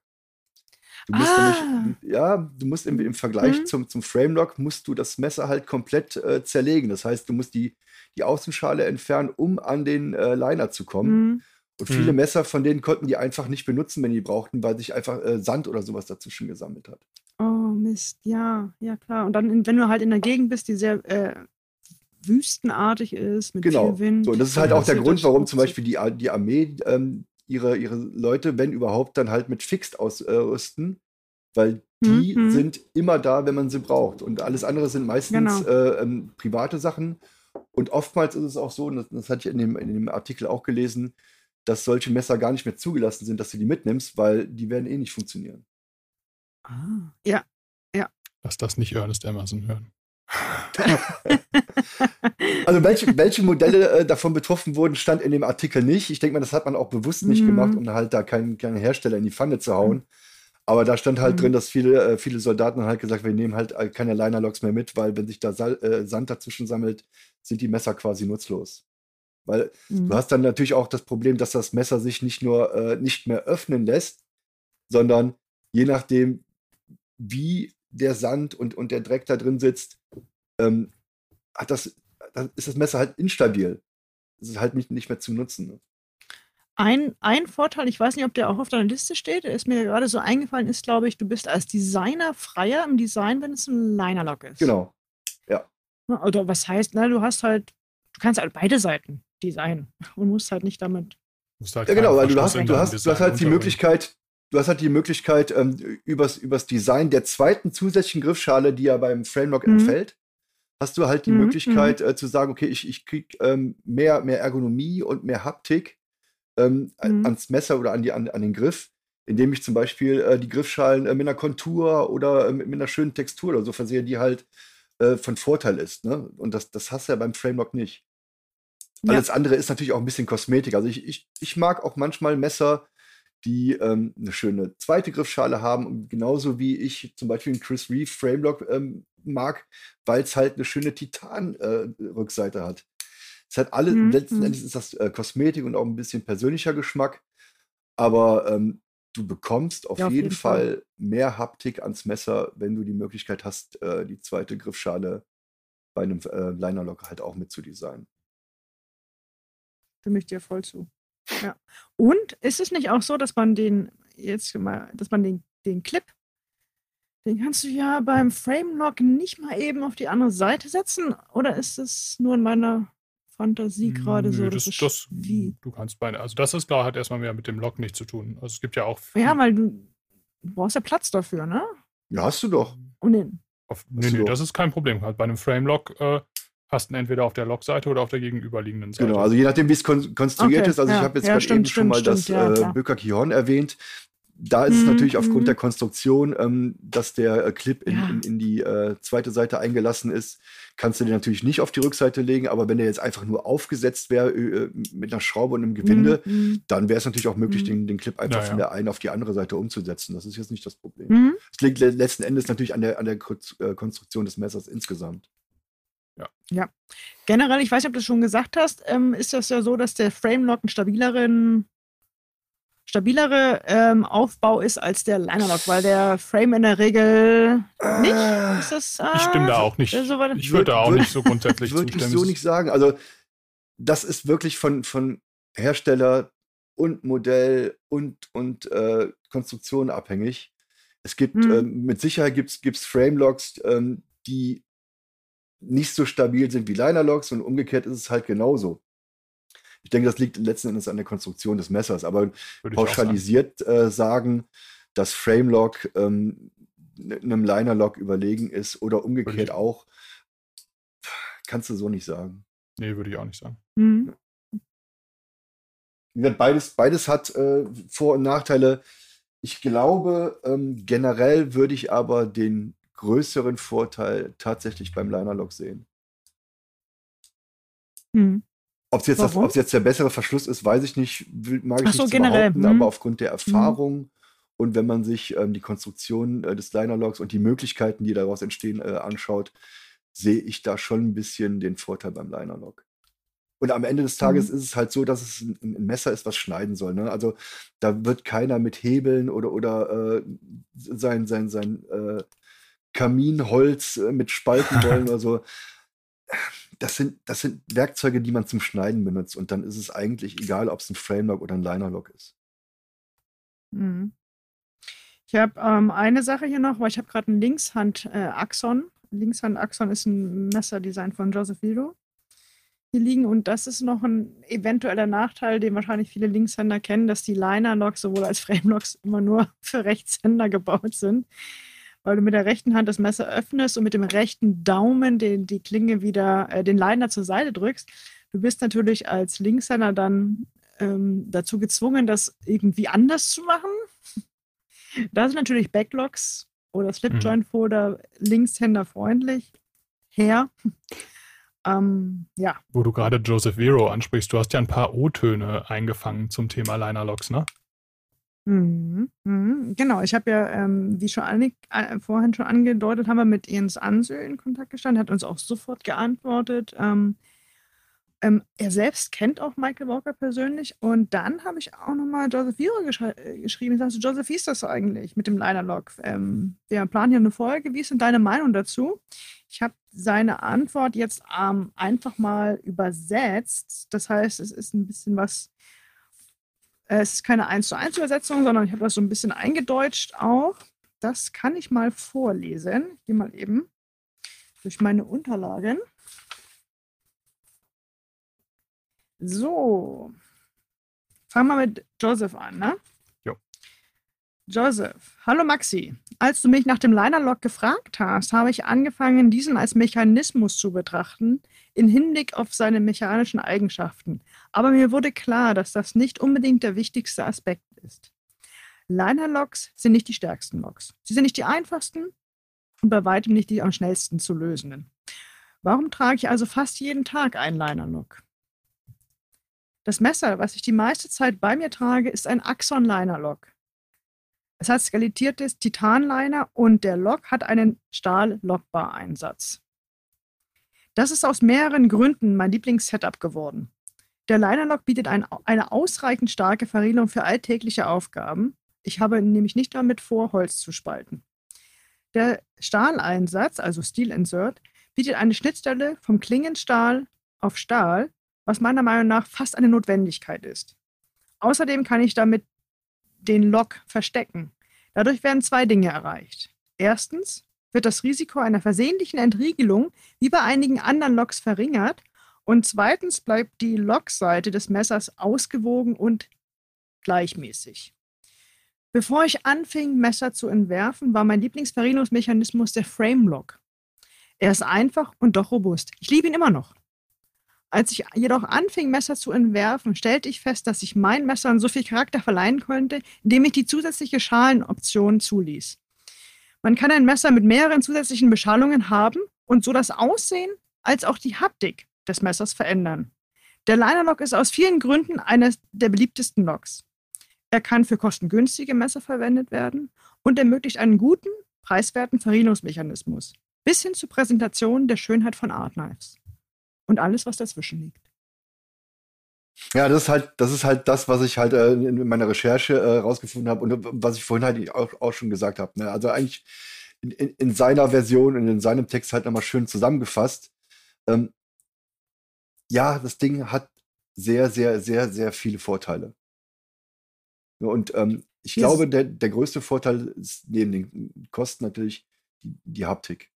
Du musst ah. nämlich, ja, du musst im, im Vergleich mhm. zum, zum Frame-Lock musst du das Messer halt komplett äh, zerlegen. Das heißt, du musst die, die Außenschale entfernen, um an den äh, Liner zu kommen. Mhm. Und viele mhm. Messer von denen konnten die einfach nicht benutzen, wenn die brauchten, weil sich einfach äh, Sand oder sowas dazwischen gesammelt hat. Oh, Mist, ja, ja klar. Und dann, wenn du halt in der Gegend bist, die sehr äh, wüstenartig ist, mit genau. viel Wind. So, und das ist halt auch der Grund, warum zum Beispiel die, die Armee ähm, ihre, ihre Leute, wenn überhaupt, dann halt mit Fixed ausrüsten, weil die mhm. sind immer da, wenn man sie braucht. Und alles andere sind meistens genau. äh, ähm, private Sachen. Und oftmals ist es auch so, und das, das hatte ich in dem, in dem Artikel auch gelesen, dass solche Messer gar nicht mehr zugelassen sind, dass du die mitnimmst, weil die werden eh nicht funktionieren. Ah, ja, ja. Lass das nicht Ernest Emerson hören. Also welche, welche Modelle äh, davon betroffen wurden, stand in dem Artikel nicht. Ich denke mal, das hat man auch bewusst nicht mhm. gemacht, um halt da keinen, keinen Hersteller in die Pfanne zu hauen. Aber da stand halt mhm. drin, dass viele, äh, viele Soldaten halt gesagt, wir nehmen halt äh, keine Liner-Loks mehr mit, weil wenn sich da Sal äh, Sand dazwischen sammelt, sind die Messer quasi nutzlos. Weil mhm. du hast dann natürlich auch das Problem, dass das Messer sich nicht nur äh, nicht mehr öffnen lässt, sondern je nachdem, wie der Sand und, und der Dreck da drin sitzt, ähm, hat das, dann ist das Messer halt instabil. Es ist halt nicht, nicht mehr zu nutzen. Ne? Ein, ein Vorteil, ich weiß nicht, ob der auch auf deiner Liste steht, ist mir gerade so eingefallen, ist, glaube ich, du bist als Designer freier im Design, wenn es ein Linerlock ist. Genau. Ja. Oder was heißt, na, du hast halt, du kannst halt beide Seiten designen und musst halt nicht damit. Halt ja, genau, weil du hast, du, hast, du hast halt die Möglichkeit, du hast halt die Möglichkeit, ähm, übers, übers Design der zweiten zusätzlichen Griffschale, die ja beim Framelock mhm. entfällt, hast du halt die mhm. Möglichkeit mhm. äh, zu sagen, okay, ich, ich krieg ähm, mehr, mehr Ergonomie und mehr Haptik ähm, mhm. ans Messer oder an, die, an, an den Griff, indem ich zum Beispiel äh, die Griffschalen äh, mit einer Kontur oder äh, mit, mit, einer schönen Textur oder so versehe, die halt äh, von Vorteil ist. Ne? Und das, das hast du ja beim Framelock nicht. Ja. Alles andere ist natürlich auch ein bisschen Kosmetik. Also ich, ich, ich mag auch manchmal Messer, die ähm, eine schöne zweite Griffschale haben, genauso wie ich zum Beispiel einen Chris Reeve Framelock ähm, mag, weil es halt eine schöne Titan-Rückseite äh, hat. Es hat alle, mhm. letzten mhm. Endes ist das äh, Kosmetik und auch ein bisschen persönlicher Geschmack, aber ähm, du bekommst auf, ja, auf jeden, jeden Fall, Fall, mehr Haptik ans Messer, wenn du die Möglichkeit hast, äh, die zweite Griffschale bei einem äh, Linerlock halt auch mit zu designen. Stimme ich dir voll zu. Ja. Und ist es nicht auch so, dass man den jetzt mal, dass man den, den Clip, den kannst du ja beim Frame Lock nicht mal eben auf die andere Seite setzen? Oder ist es nur in meiner Fantasie gerade so? Das, das, das wie? Du kannst beide. Also das ist klar, hat erstmal mehr mit dem Lock nichts zu tun. Also es gibt ja auch. Ja, weil du, du brauchst ja Platz dafür, ne? Ja, hast du doch. Und den. Auf, nee, nee, das ist kein Problem. Halt bei einem Frame Lock äh, hast du entweder auf der Log-Seite oder auf der gegenüberliegenden Seite. Genau, also je nachdem, wie es kon konstruiert okay, ist. Also ja, ich habe jetzt ja, gerade eben schon mal stimmt, das ja, äh, Böker Kihon erwähnt. Da ist mhm, es natürlich aufgrund mhm. der Konstruktion, ähm, dass der äh, Clip in, in, in die äh, zweite Seite eingelassen ist, kannst du den natürlich nicht auf die Rückseite legen, aber wenn der jetzt einfach nur aufgesetzt wäre äh, mit einer Schraube und einem Gewinde, mhm. mhm. dann wäre es natürlich auch möglich, mhm. den, den Clip einfach ja, von der einen auf die andere Seite umzusetzen. Das ist jetzt nicht das Problem. Mhm. Es liegt letzten Endes natürlich an der, an der äh, Konstruktion des Messers insgesamt. Ja. Generell, ich weiß nicht, ob du es schon gesagt hast, ähm, ist das ja so, dass der Frame-Lock einen stabileren, stabilere ähm, Aufbau ist als der Liner-Lock, weil der Frame in der Regel nicht. Äh, ist das, äh, ich stimme da auch nicht. So ich würde da auch nicht so grundsätzlich würd zustimmen. Würde ich so nicht sagen. Also, das ist wirklich von, von Hersteller und Modell und, und äh, Konstruktion abhängig. Es gibt, hm. ähm, mit Sicherheit gibt es Frame-Locks, ähm, die nicht so stabil sind wie Linerlocks und umgekehrt ist es halt genauso. Ich denke, das liegt letzten Endes an der Konstruktion des Messers, aber pauschalisiert sagen. Äh, sagen, dass Framelock ähm, einem Linerlock überlegen ist oder umgekehrt auch, kannst du so nicht sagen. Nee, würde ich auch nicht sagen. Mhm. Beides, beides hat äh, Vor- und Nachteile. Ich glaube, ähm, generell würde ich aber den größeren Vorteil tatsächlich beim Linerlock sehen. Hm. Ob es jetzt, jetzt der bessere Verschluss ist, weiß ich nicht, mag ich so, nicht generell. hm. aber aufgrund der Erfahrung hm. und wenn man sich ähm, die Konstruktion äh, des Linerlocks und die Möglichkeiten, die daraus entstehen, äh, anschaut, sehe ich da schon ein bisschen den Vorteil beim Linerlock. Und am Ende des Tages mhm. ist es halt so, dass es ein, ein Messer ist, was schneiden soll. Ne? Also da wird keiner mit Hebeln oder, oder äh, sein, sein, sein äh, Kaminholz äh, mit Spalten wollen oder so. das sind, das sind Werkzeuge, die man zum Schneiden benutzt. Und dann ist es eigentlich egal, ob es ein Framelock oder ein Linerlock ist. Mhm. Ich habe ähm, eine Sache hier noch, weil ich habe gerade ein Linkshand-Axon. Äh, Linkshand-Axon ist ein Messerdesign von Joseph Vito hier liegen. Und das ist noch ein eventueller Nachteil, den wahrscheinlich viele Linkshänder kennen, dass die Liner-Locks sowohl als Frame-Locks immer nur für Rechtshänder gebaut sind. Weil du mit der rechten Hand das Messer öffnest und mit dem rechten Daumen den, die Klinge wieder, äh, den Liner zur Seite drückst. Du bist natürlich als Linkshänder dann ähm, dazu gezwungen, das irgendwie anders zu machen. Da sind natürlich Backlocks oder Slipjoint-Folder mhm. Linkshänder freundlich her. Ähm, ja. Wo du gerade Joseph Vero ansprichst, du hast ja ein paar O-Töne eingefangen zum Thema Linerlocks, ne? Mhm, mhm, genau, ich habe ja, ähm, wie schon alle, äh, vorhin schon angedeutet, haben wir mit Jens Ansö in Kontakt gestanden, hat uns auch sofort geantwortet. Ähm, ähm, er selbst kennt auch Michael Walker persönlich. Und dann habe ich auch nochmal Joseph Vira gesch äh, geschrieben. Ich sagte, Joseph, wie ist das eigentlich mit dem Liner-Log? Ähm, wir planen hier eine Folge. Wie ist denn deine Meinung dazu? Ich habe seine Antwort jetzt ähm, einfach mal übersetzt. Das heißt, es ist ein bisschen was, es ist keine 1 zu 1 Übersetzung, sondern ich habe das so ein bisschen eingedeutscht auch. Das kann ich mal vorlesen. Ich gehe mal eben durch meine Unterlagen. So. Fangen wir mit Joseph an, ne? Jo. Joseph. Hallo Maxi. Als du mich nach dem Linerlock gefragt hast, habe ich angefangen, diesen als Mechanismus zu betrachten, in Hinblick auf seine mechanischen Eigenschaften. Aber mir wurde klar, dass das nicht unbedingt der wichtigste Aspekt ist. Linerlocks sind nicht die stärksten Locks. Sie sind nicht die einfachsten und bei weitem nicht die am schnellsten zu lösenden. Warum trage ich also fast jeden Tag einen Linerlock? Das Messer, was ich die meiste Zeit bei mir trage, ist ein Axon-Liner-Lock. Es hat skelettiertes Titanliner und der Lock hat einen Stahl-Lockbar-Einsatz. Das ist aus mehreren Gründen mein Lieblingssetup geworden. Der Linerlock bietet ein, eine ausreichend starke Verrielung für alltägliche Aufgaben. Ich habe nämlich nicht damit vor, Holz zu spalten. Der Stahleinsatz, also Steel Insert, bietet eine Schnittstelle vom Klingenstahl auf Stahl, was meiner Meinung nach fast eine Notwendigkeit ist. Außerdem kann ich damit den Lock verstecken. Dadurch werden zwei Dinge erreicht. Erstens wird das Risiko einer versehentlichen Entriegelung wie bei einigen anderen Locks verringert und zweitens bleibt die Lockseite des Messers ausgewogen und gleichmäßig. Bevor ich anfing, Messer zu entwerfen, war mein Lieblingsverriegelungsmechanismus der Frame Lock. Er ist einfach und doch robust. Ich liebe ihn immer noch. Als ich jedoch anfing, Messer zu entwerfen, stellte ich fest, dass ich meinen Messern so viel Charakter verleihen konnte, indem ich die zusätzliche Schalenoption zuließ. Man kann ein Messer mit mehreren zusätzlichen Beschallungen haben und so das Aussehen als auch die Haptik des Messers verändern. Der Liner Lock ist aus vielen Gründen eines der beliebtesten Locks. Er kann für kostengünstige Messer verwendet werden und ermöglicht einen guten, preiswerten Verriegelungsmechanismus bis hin zur Präsentation der Schönheit von Art Knives und alles, was dazwischen liegt. Ja, das ist halt, das ist halt das, was ich halt äh, in meiner Recherche äh, habe und was ich vorhin halt auch, auch schon gesagt habe. Ne? Also eigentlich in, in, in, seiner Version und in seinem Text halt nochmal schön zusammengefasst. Ähm, ja, das Ding hat sehr, sehr, sehr, sehr viele Vorteile. Und ähm, ich yes. glaube, der, der größte Vorteil ist neben den Kosten natürlich die, die Haptik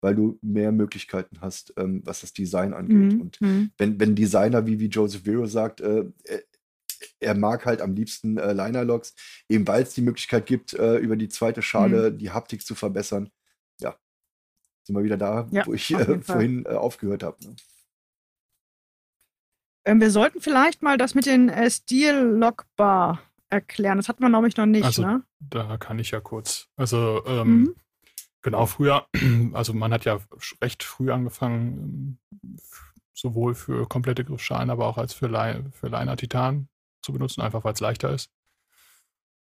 weil du mehr Möglichkeiten hast, ähm, was das Design angeht. Mhm. Und mhm. wenn, wenn Designer wie, wie Joseph Vero sagt, äh, er mag halt am liebsten äh, Liner-Logs, eben weil es die Möglichkeit gibt, äh, über die zweite Schale mhm. die Haptik zu verbessern. Ja, sind wir wieder da, ja, wo ich äh, vorhin äh, aufgehört habe. Ne? Ähm, wir sollten vielleicht mal das mit den äh, Stil-Lockbar erklären. Das hatten wir, glaube ich, noch nicht. Also, ne? Da kann ich ja kurz. Also, ähm, mhm. Genau, früher, also man hat ja recht früh angefangen, sowohl für komplette Griffschalen, aber auch als für, Le für Liner Titan zu benutzen, einfach weil es leichter ist.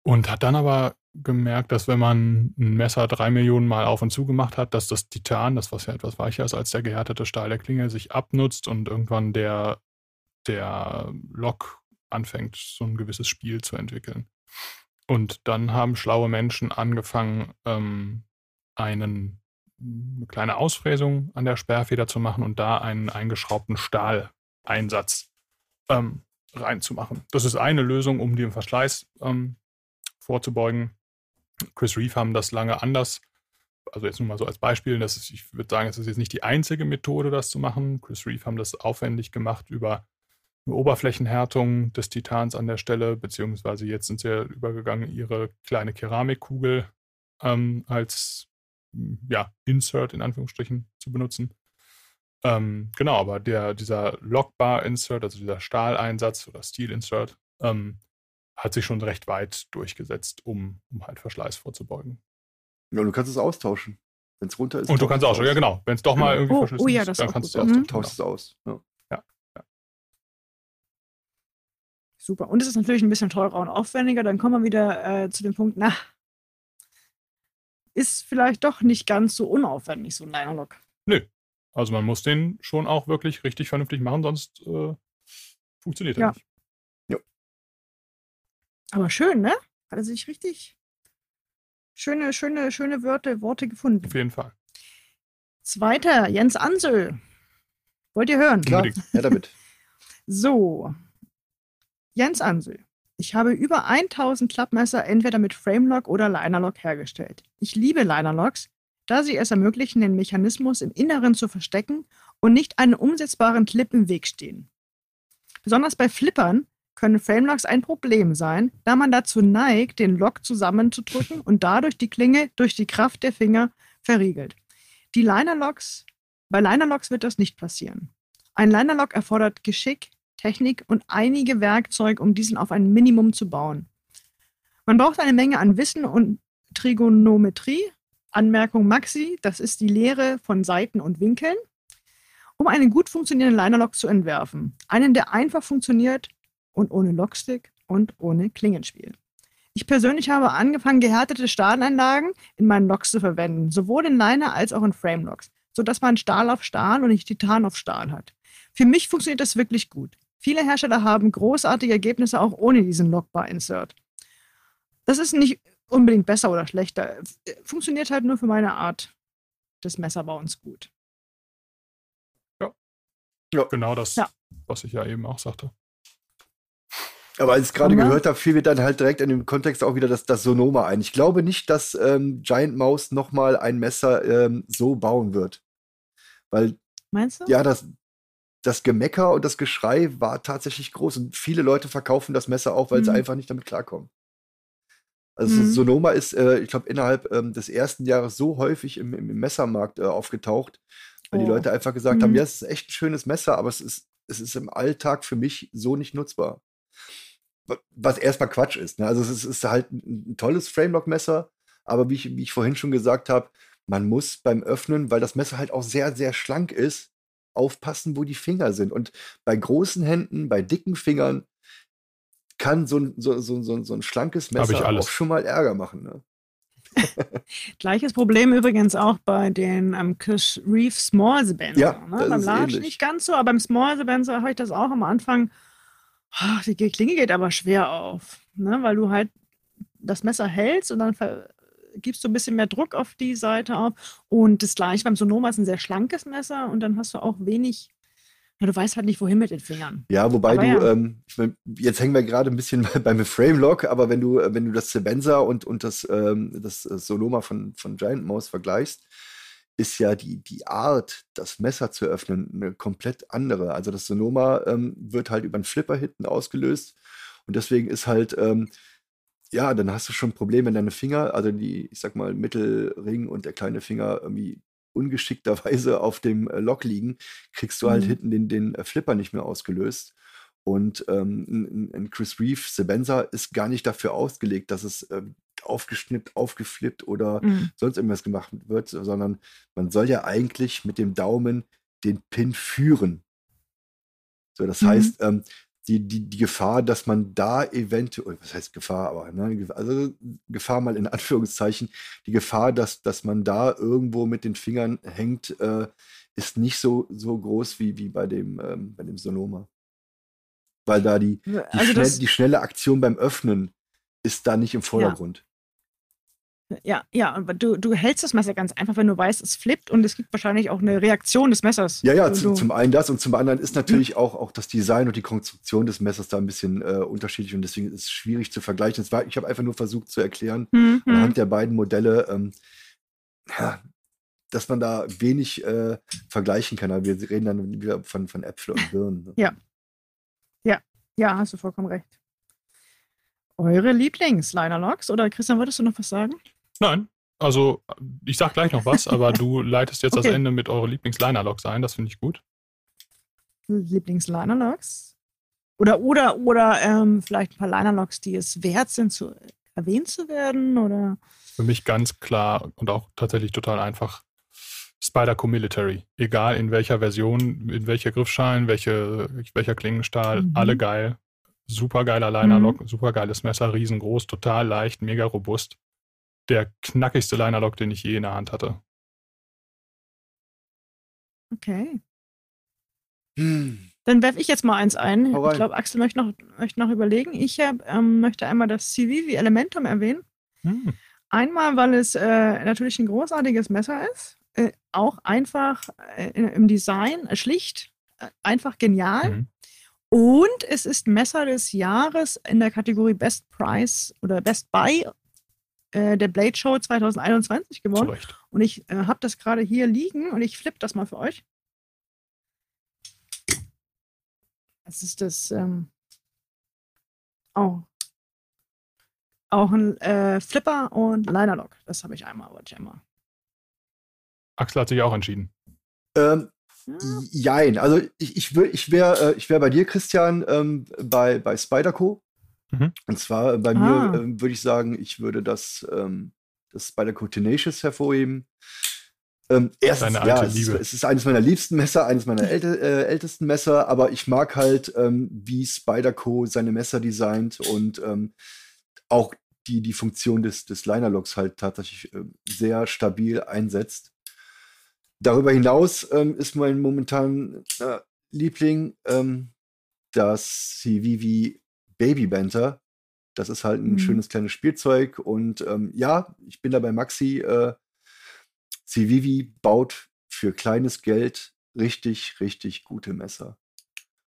Und hat dann aber gemerkt, dass wenn man ein Messer drei Millionen Mal auf und zu gemacht hat, dass das Titan, das was ja etwas weicher ist als der gehärtete Stahl der Klinge, sich abnutzt und irgendwann der, der Lock anfängt, so ein gewisses Spiel zu entwickeln. Und dann haben schlaue Menschen angefangen, ähm, einen eine kleine Ausfräsung an der Sperrfeder zu machen und da einen eingeschraubten Stahleinsatz ähm, reinzumachen. Das ist eine Lösung, um dem Verschleiß ähm, vorzubeugen. Chris Reeve haben das lange anders. Also jetzt nur mal so als Beispiel, das ist, ich würde sagen, es ist jetzt nicht die einzige Methode, das zu machen. Chris Reeve haben das aufwendig gemacht über eine Oberflächenhärtung des Titans an der Stelle, beziehungsweise jetzt sind sie ja übergegangen, ihre kleine Keramikkugel ähm, als ja, Insert in Anführungsstrichen zu benutzen. Ähm, genau, aber der, dieser Lockbar-Insert, also dieser Stahleinsatz oder Steel-Insert, ähm, hat sich schon recht weit durchgesetzt, um, um halt Verschleiß vorzubeugen. Ja, du kannst es austauschen. Wenn es runter ist. Und du kannst auch, ja genau. Wenn es doch mal irgendwie oh, verschlissen oh, ja, ist, dann kannst du es es mhm. Tauschst es aus. Ja. Super. Und es ist natürlich ein bisschen teurer und aufwendiger. Dann kommen wir wieder äh, zu dem Punkt, na, ist vielleicht doch nicht ganz so unaufwendig, so ein Linerlock. Nö. Also man muss den schon auch wirklich richtig vernünftig machen, sonst äh, funktioniert er Ja. nicht. Aber schön, ne? Hat er sich richtig schöne, schöne, schöne Wörter, Worte gefunden. Auf jeden Fall. Zweiter, Jens Ansö. Wollt ihr hören? Klar, ja, damit. So. Jens Ansö. Ich habe über 1000 Klappmesser entweder mit Framelock oder Linerlock hergestellt. Ich liebe Linerlocks, da sie es ermöglichen, den Mechanismus im Inneren zu verstecken und nicht einen umsetzbaren Clip im Weg stehen. Besonders bei Flippern können Framelocks ein Problem sein, da man dazu neigt, den Lock zusammenzudrücken und dadurch die Klinge durch die Kraft der Finger verriegelt. Die Linerlocks, bei Linerlocks wird das nicht passieren. Ein Linerlock erfordert Geschick, Technik und einige Werkzeuge, um diesen auf ein Minimum zu bauen. Man braucht eine Menge an Wissen und Trigonometrie, Anmerkung Maxi, das ist die Lehre von Seiten und Winkeln, um einen gut funktionierenden Linerlock zu entwerfen. Einen, der einfach funktioniert und ohne Lockstick und ohne Klingenspiel. Ich persönlich habe angefangen, gehärtete Stahleinlagen in meinen Locks zu verwenden, sowohl in Liner als auch in Framelocks, sodass man Stahl auf Stahl und nicht Titan auf Stahl hat. Für mich funktioniert das wirklich gut. Viele Hersteller haben großartige Ergebnisse auch ohne diesen Lockbar-Insert. Das ist nicht unbedingt besser oder schlechter. Funktioniert halt nur für meine Art des Messerbauens gut. Genau das, Ja. was ich ja eben auch sagte. Aber als ich gerade gehört habe, fiel mir dann halt direkt in dem Kontext auch wieder das, das Sonoma ein. Ich glaube nicht, dass ähm, Giant Mouse nochmal ein Messer ähm, so bauen wird. Weil, Meinst du? ja, das, das Gemecker und das Geschrei war tatsächlich groß. Und viele Leute verkaufen das Messer auch, weil sie Mhm. einfach nicht damit klarkommen. Also Mhm. Sonoma ist, äh, ich glaube, innerhalb ähm, des ersten Jahres so häufig im, im, Messermarkt äh, aufgetaucht, weil die Oh. Leute einfach gesagt haben, Mhm. ja, es ist echt ein schönes Messer, aber es ist, es ist im Alltag für mich so nicht nutzbar. Wa- Was erstmal Quatsch ist. Ne? Also es ist, ist halt ein, ein tolles Framelock-Messer, aber wie ich, wie ich vorhin schon gesagt habe, man muss beim Öffnen, weil das Messer halt auch sehr, sehr schlank ist, aufpassen, wo die Finger sind. Und bei großen Händen, bei dicken Fingern, kann so ein, so, so, so, so ein schlankes Messer alles. auch schon mal Ärger machen. Ne? Gleiches Problem übrigens auch bei den ähm, Chris Reeve Small Spencer. Ja, ne? Beim Large ähnlich. nicht ganz so, aber beim Small Spencer habe ich das auch am Anfang. ah, die Klinge geht aber schwer auf, ne? weil du halt das Messer hältst und dann ver- gibst du ein bisschen mehr Druck auf die Seite auf. Und das gleiche beim Sonoma ist ein sehr schlankes Messer und dann hast du auch wenig, na, du weißt halt nicht, wohin mit den Fingern. Ja, wobei Aber du, ja. ähm, ich mein, jetzt hängen wir gerade ein bisschen bei- beim Framelock, aber wenn du, äh, wenn du das Sebenza und, und das, ähm, das äh, Sonoma von, von Giant Mouse vergleichst, ist ja die, die Art, das Messer zu öffnen, eine komplett andere. Also das Sonoma ähm, wird halt über einen Flipper hinten ausgelöst und deswegen ist halt, ähm, ja, dann hast du schon ein Problem, wenn deine Finger, also die, ich sag mal, Mittelring und der kleine Finger irgendwie ungeschickterweise auf dem äh, Lock liegen, kriegst du halt Mhm. hinten den, den äh, Flipper nicht mehr ausgelöst. Und ähm, ein- Chris Reeve Sebenza ist gar nicht dafür ausgelegt, dass es ähm, aufgeschnippt, aufgeflippt oder Mhm. sonst irgendwas gemacht wird, sondern man soll ja eigentlich mit dem Daumen den Pin führen. So, das Mhm. heißt, ähm, die, die, die Gefahr, dass man da eventuell, was heißt Gefahr, aber ne, also Gefahr mal in Anführungszeichen, die Gefahr, dass, dass man da irgendwo mit den Fingern hängt, äh, ist nicht so, so groß wie, wie bei dem, ähm, bei dem Sonoma. Weil da die, die, Also schnell, die schnelle Aktion beim Öffnen ist da nicht im Vordergrund. Ja, ja, aber du, du hältst das Messer ganz einfach, wenn du weißt, es flippt und es gibt wahrscheinlich auch eine Reaktion des Messers. Ja, ja, Du- zu, zum einen das und zum anderen ist natürlich auch, auch das Design und die Konstruktion des Messers da ein bisschen äh, unterschiedlich und deswegen ist es schwierig zu vergleichen. War, ich habe einfach nur versucht zu erklären, Hm, hm. anhand der beiden Modelle, ähm, ja, dass man da wenig äh, vergleichen kann. Aber wir reden dann wieder von, von Äpfel und Birnen. ne? Ja, hast du vollkommen recht. Eure Lieblings-Liner-Logs? Oder Christian, wolltest du noch was sagen? Nein, also ich sag gleich noch was, aber du leitest jetzt das Okay. Ende mit eurer Lieblings-Liner-Logs ein. Das finde ich gut. Lieblings-Liner-Logs? Oder, oder, oder ähm, vielleicht ein paar Liner-Logs, die es wert sind, zu, erwähnt zu werden? Oder Für mich ganz klar und auch tatsächlich total einfach. Spyderco Military. Egal in welcher Version, in welcher Griffschalen, welche, welcher Klingenstahl, Mhm. alle geil. Super geiler Liner-Lock, super geiles Messer, riesengroß, total leicht, mega robust. Der knackigste Liner-Lock, den ich je in der Hand hatte. okay. Hm. Dann werfe ich jetzt mal eins ein. Hau rein. Ich glaube, Axel möchte noch, möchte noch überlegen. Ich hab, ähm, möchte einmal das Civivi Elementum erwähnen. Hm. Einmal, weil es äh, natürlich ein großartiges Messer ist. Äh, auch einfach äh, im Design, äh, schlicht, äh, einfach genial. Mhm. Und es ist Messer des Jahres in der Best Price oder Best Buy äh, der Blade Show 2021 Zu geworden. Recht. Und ich äh, habe das gerade hier liegen und ich flippe das mal für euch. Das ist das ähm, oh, auch ein äh, Flipper und Linerlock. Das habe ich einmal, wollte ich einmal. Axel hat sich auch entschieden. Ähm, Ja, jein, also ich, ich, ich wäre äh, ich wär bei dir, Christian, ähm, bei, bei Spyderco. Mhm. Und zwar äh, bei Ah. mir ähm, würde ich sagen, ich würde das, ähm, das Spyderco Tenacious hervorheben. Ähm, erstens, ja, es ist, es ist eines meiner liebsten Messer, eines meiner älte, äh, ältesten Messer, aber ich mag halt, ähm, wie Spyderco seine Messer designt und ähm, auch die, die Funktion des, des Linerlocks halt tatsächlich ähm, sehr stabil einsetzt. Darüber hinaus ähm, ist mein momentan äh, Liebling ähm, das Civivi Baby Banter. Das ist halt ein Mhm. schönes kleines Spielzeug und ähm, ja, ich bin da bei Maxi. Äh, Civivi baut für kleines Geld richtig, richtig gute Messer.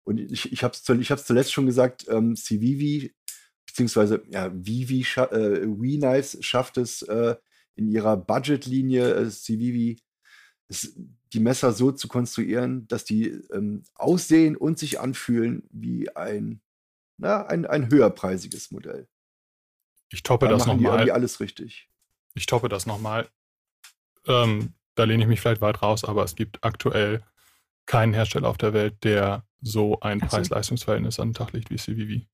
Und ich, ich habe es ich hab's zuletzt schon gesagt, ähm, Civivi, beziehungsweise ja, Vivi, scha äh, We-Knives schafft es äh, in ihrer Budgetlinie äh, Civivi, es, die Messer so zu konstruieren, dass die ähm, aussehen und sich anfühlen wie ein, na, ein, ein höherpreisiges Modell. Ich toppe Da das die nochmal. alles richtig. Ich toppe das nochmal. Ähm, da lehne ich mich vielleicht weit raus, aber es gibt aktuell keinen Hersteller auf der Welt, der so ein so. Preis-Leistungs-Verhältnis an den Tag legt wie CVV.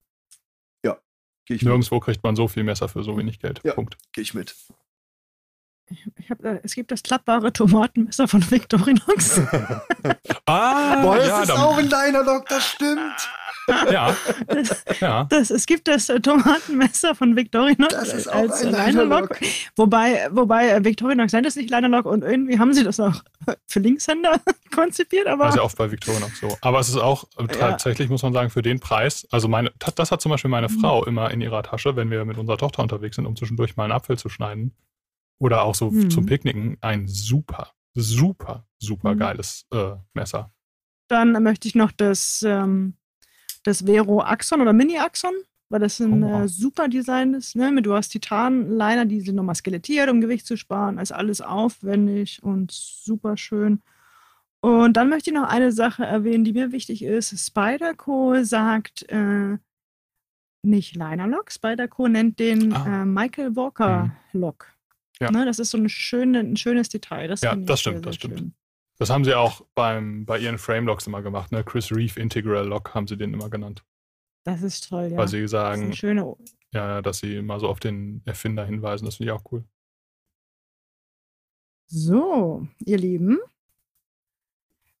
Gehe ich, mit. Nirgendwo kriegt man so viel Messer für so wenig Geld. Ja. Punkt. Geh ich mit. ich hab, da- es gibt das klappbare Tomatenmesser von Victorinox. Ah, Boah, das ja, ist dann- auch ein Linerlock, das stimmt. Ja, das, ja. das, es gibt das äh, Tomatenmesser von Victorinox Das ist auch als ein Linerlock. Wobei, wobei äh, Victorinox nennt es nicht Linerlock und irgendwie haben sie das auch für Linkshänder konzipiert, aber Das ist ja oft bei Victorinox so. Aber es ist auch äh, Ja. tatsächlich, muss man sagen, für den Preis, also meine, das hat zum Beispiel meine Mhm. Frau immer in ihrer Tasche, wenn wir mit unserer Tochter unterwegs sind, um zwischendurch mal einen Apfel zu schneiden. Oder auch so Mhm. zum Picknicken. Ein super, super, super Mhm. geiles äh, Messer. dann möchte ich noch das, ähm, das Vero Axon oder Mini Axon, weil das ein Oh. äh, super Design ist. Ne? Du hast Titan-Liner, die sind nochmal skelettiert, um Gewicht zu sparen. Ist alles aufwendig und super schön. Und dann möchte ich noch eine Sache erwähnen, die mir wichtig ist. Spyderco sagt äh, nicht Linerlock. Spyderco nennt den Ah. äh, Michael Walker Lock. Ja. Ne? Das ist so eine schöne, ein schönes Detail. Das Ja, das sehr, stimmt, das sehr stimmt. Das haben sie auch beim, bei ihren Framelocks immer gemacht. Ne? Chris Reeve Integral Lock haben sie den immer genannt. Das ist toll, ja. Weil sie das ist sagen, eine schöne ja, dass sie immer so auf den Erfinder hinweisen. Das finde ich auch cool. So, ihr Lieben,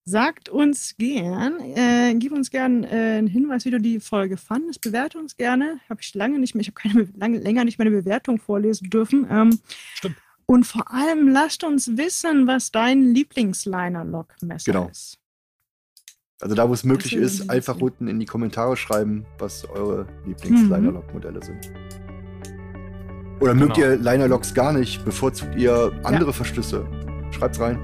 sagt uns gern, äh, gib uns gern äh, einen Hinweis, wie du die Folge fandest. Bewerte uns gerne. Habe ich lange nicht mehr, ich habe keine Be- lange, länger nicht mehr eine Bewertung vorlesen dürfen. Ähm, Stimmt. Und vor allem lasst uns wissen, was dein Lieblingsliner-Lock-Messer Genau. ist. Also da, wo es möglich ist, mich einfach unten in die Kommentare schreiben, was eure Mhm. Lieblings-Linerlock-Modelle sind. Oder mögt Genau. ihr Liner-Loks gar nicht? Bevorzugt ihr andere Verschlüsse? Schreibt's rein.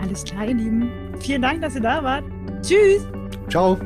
Alles klar, ihr Lieben. Vielen Dank, dass ihr da wart. Tschüss. Ciao.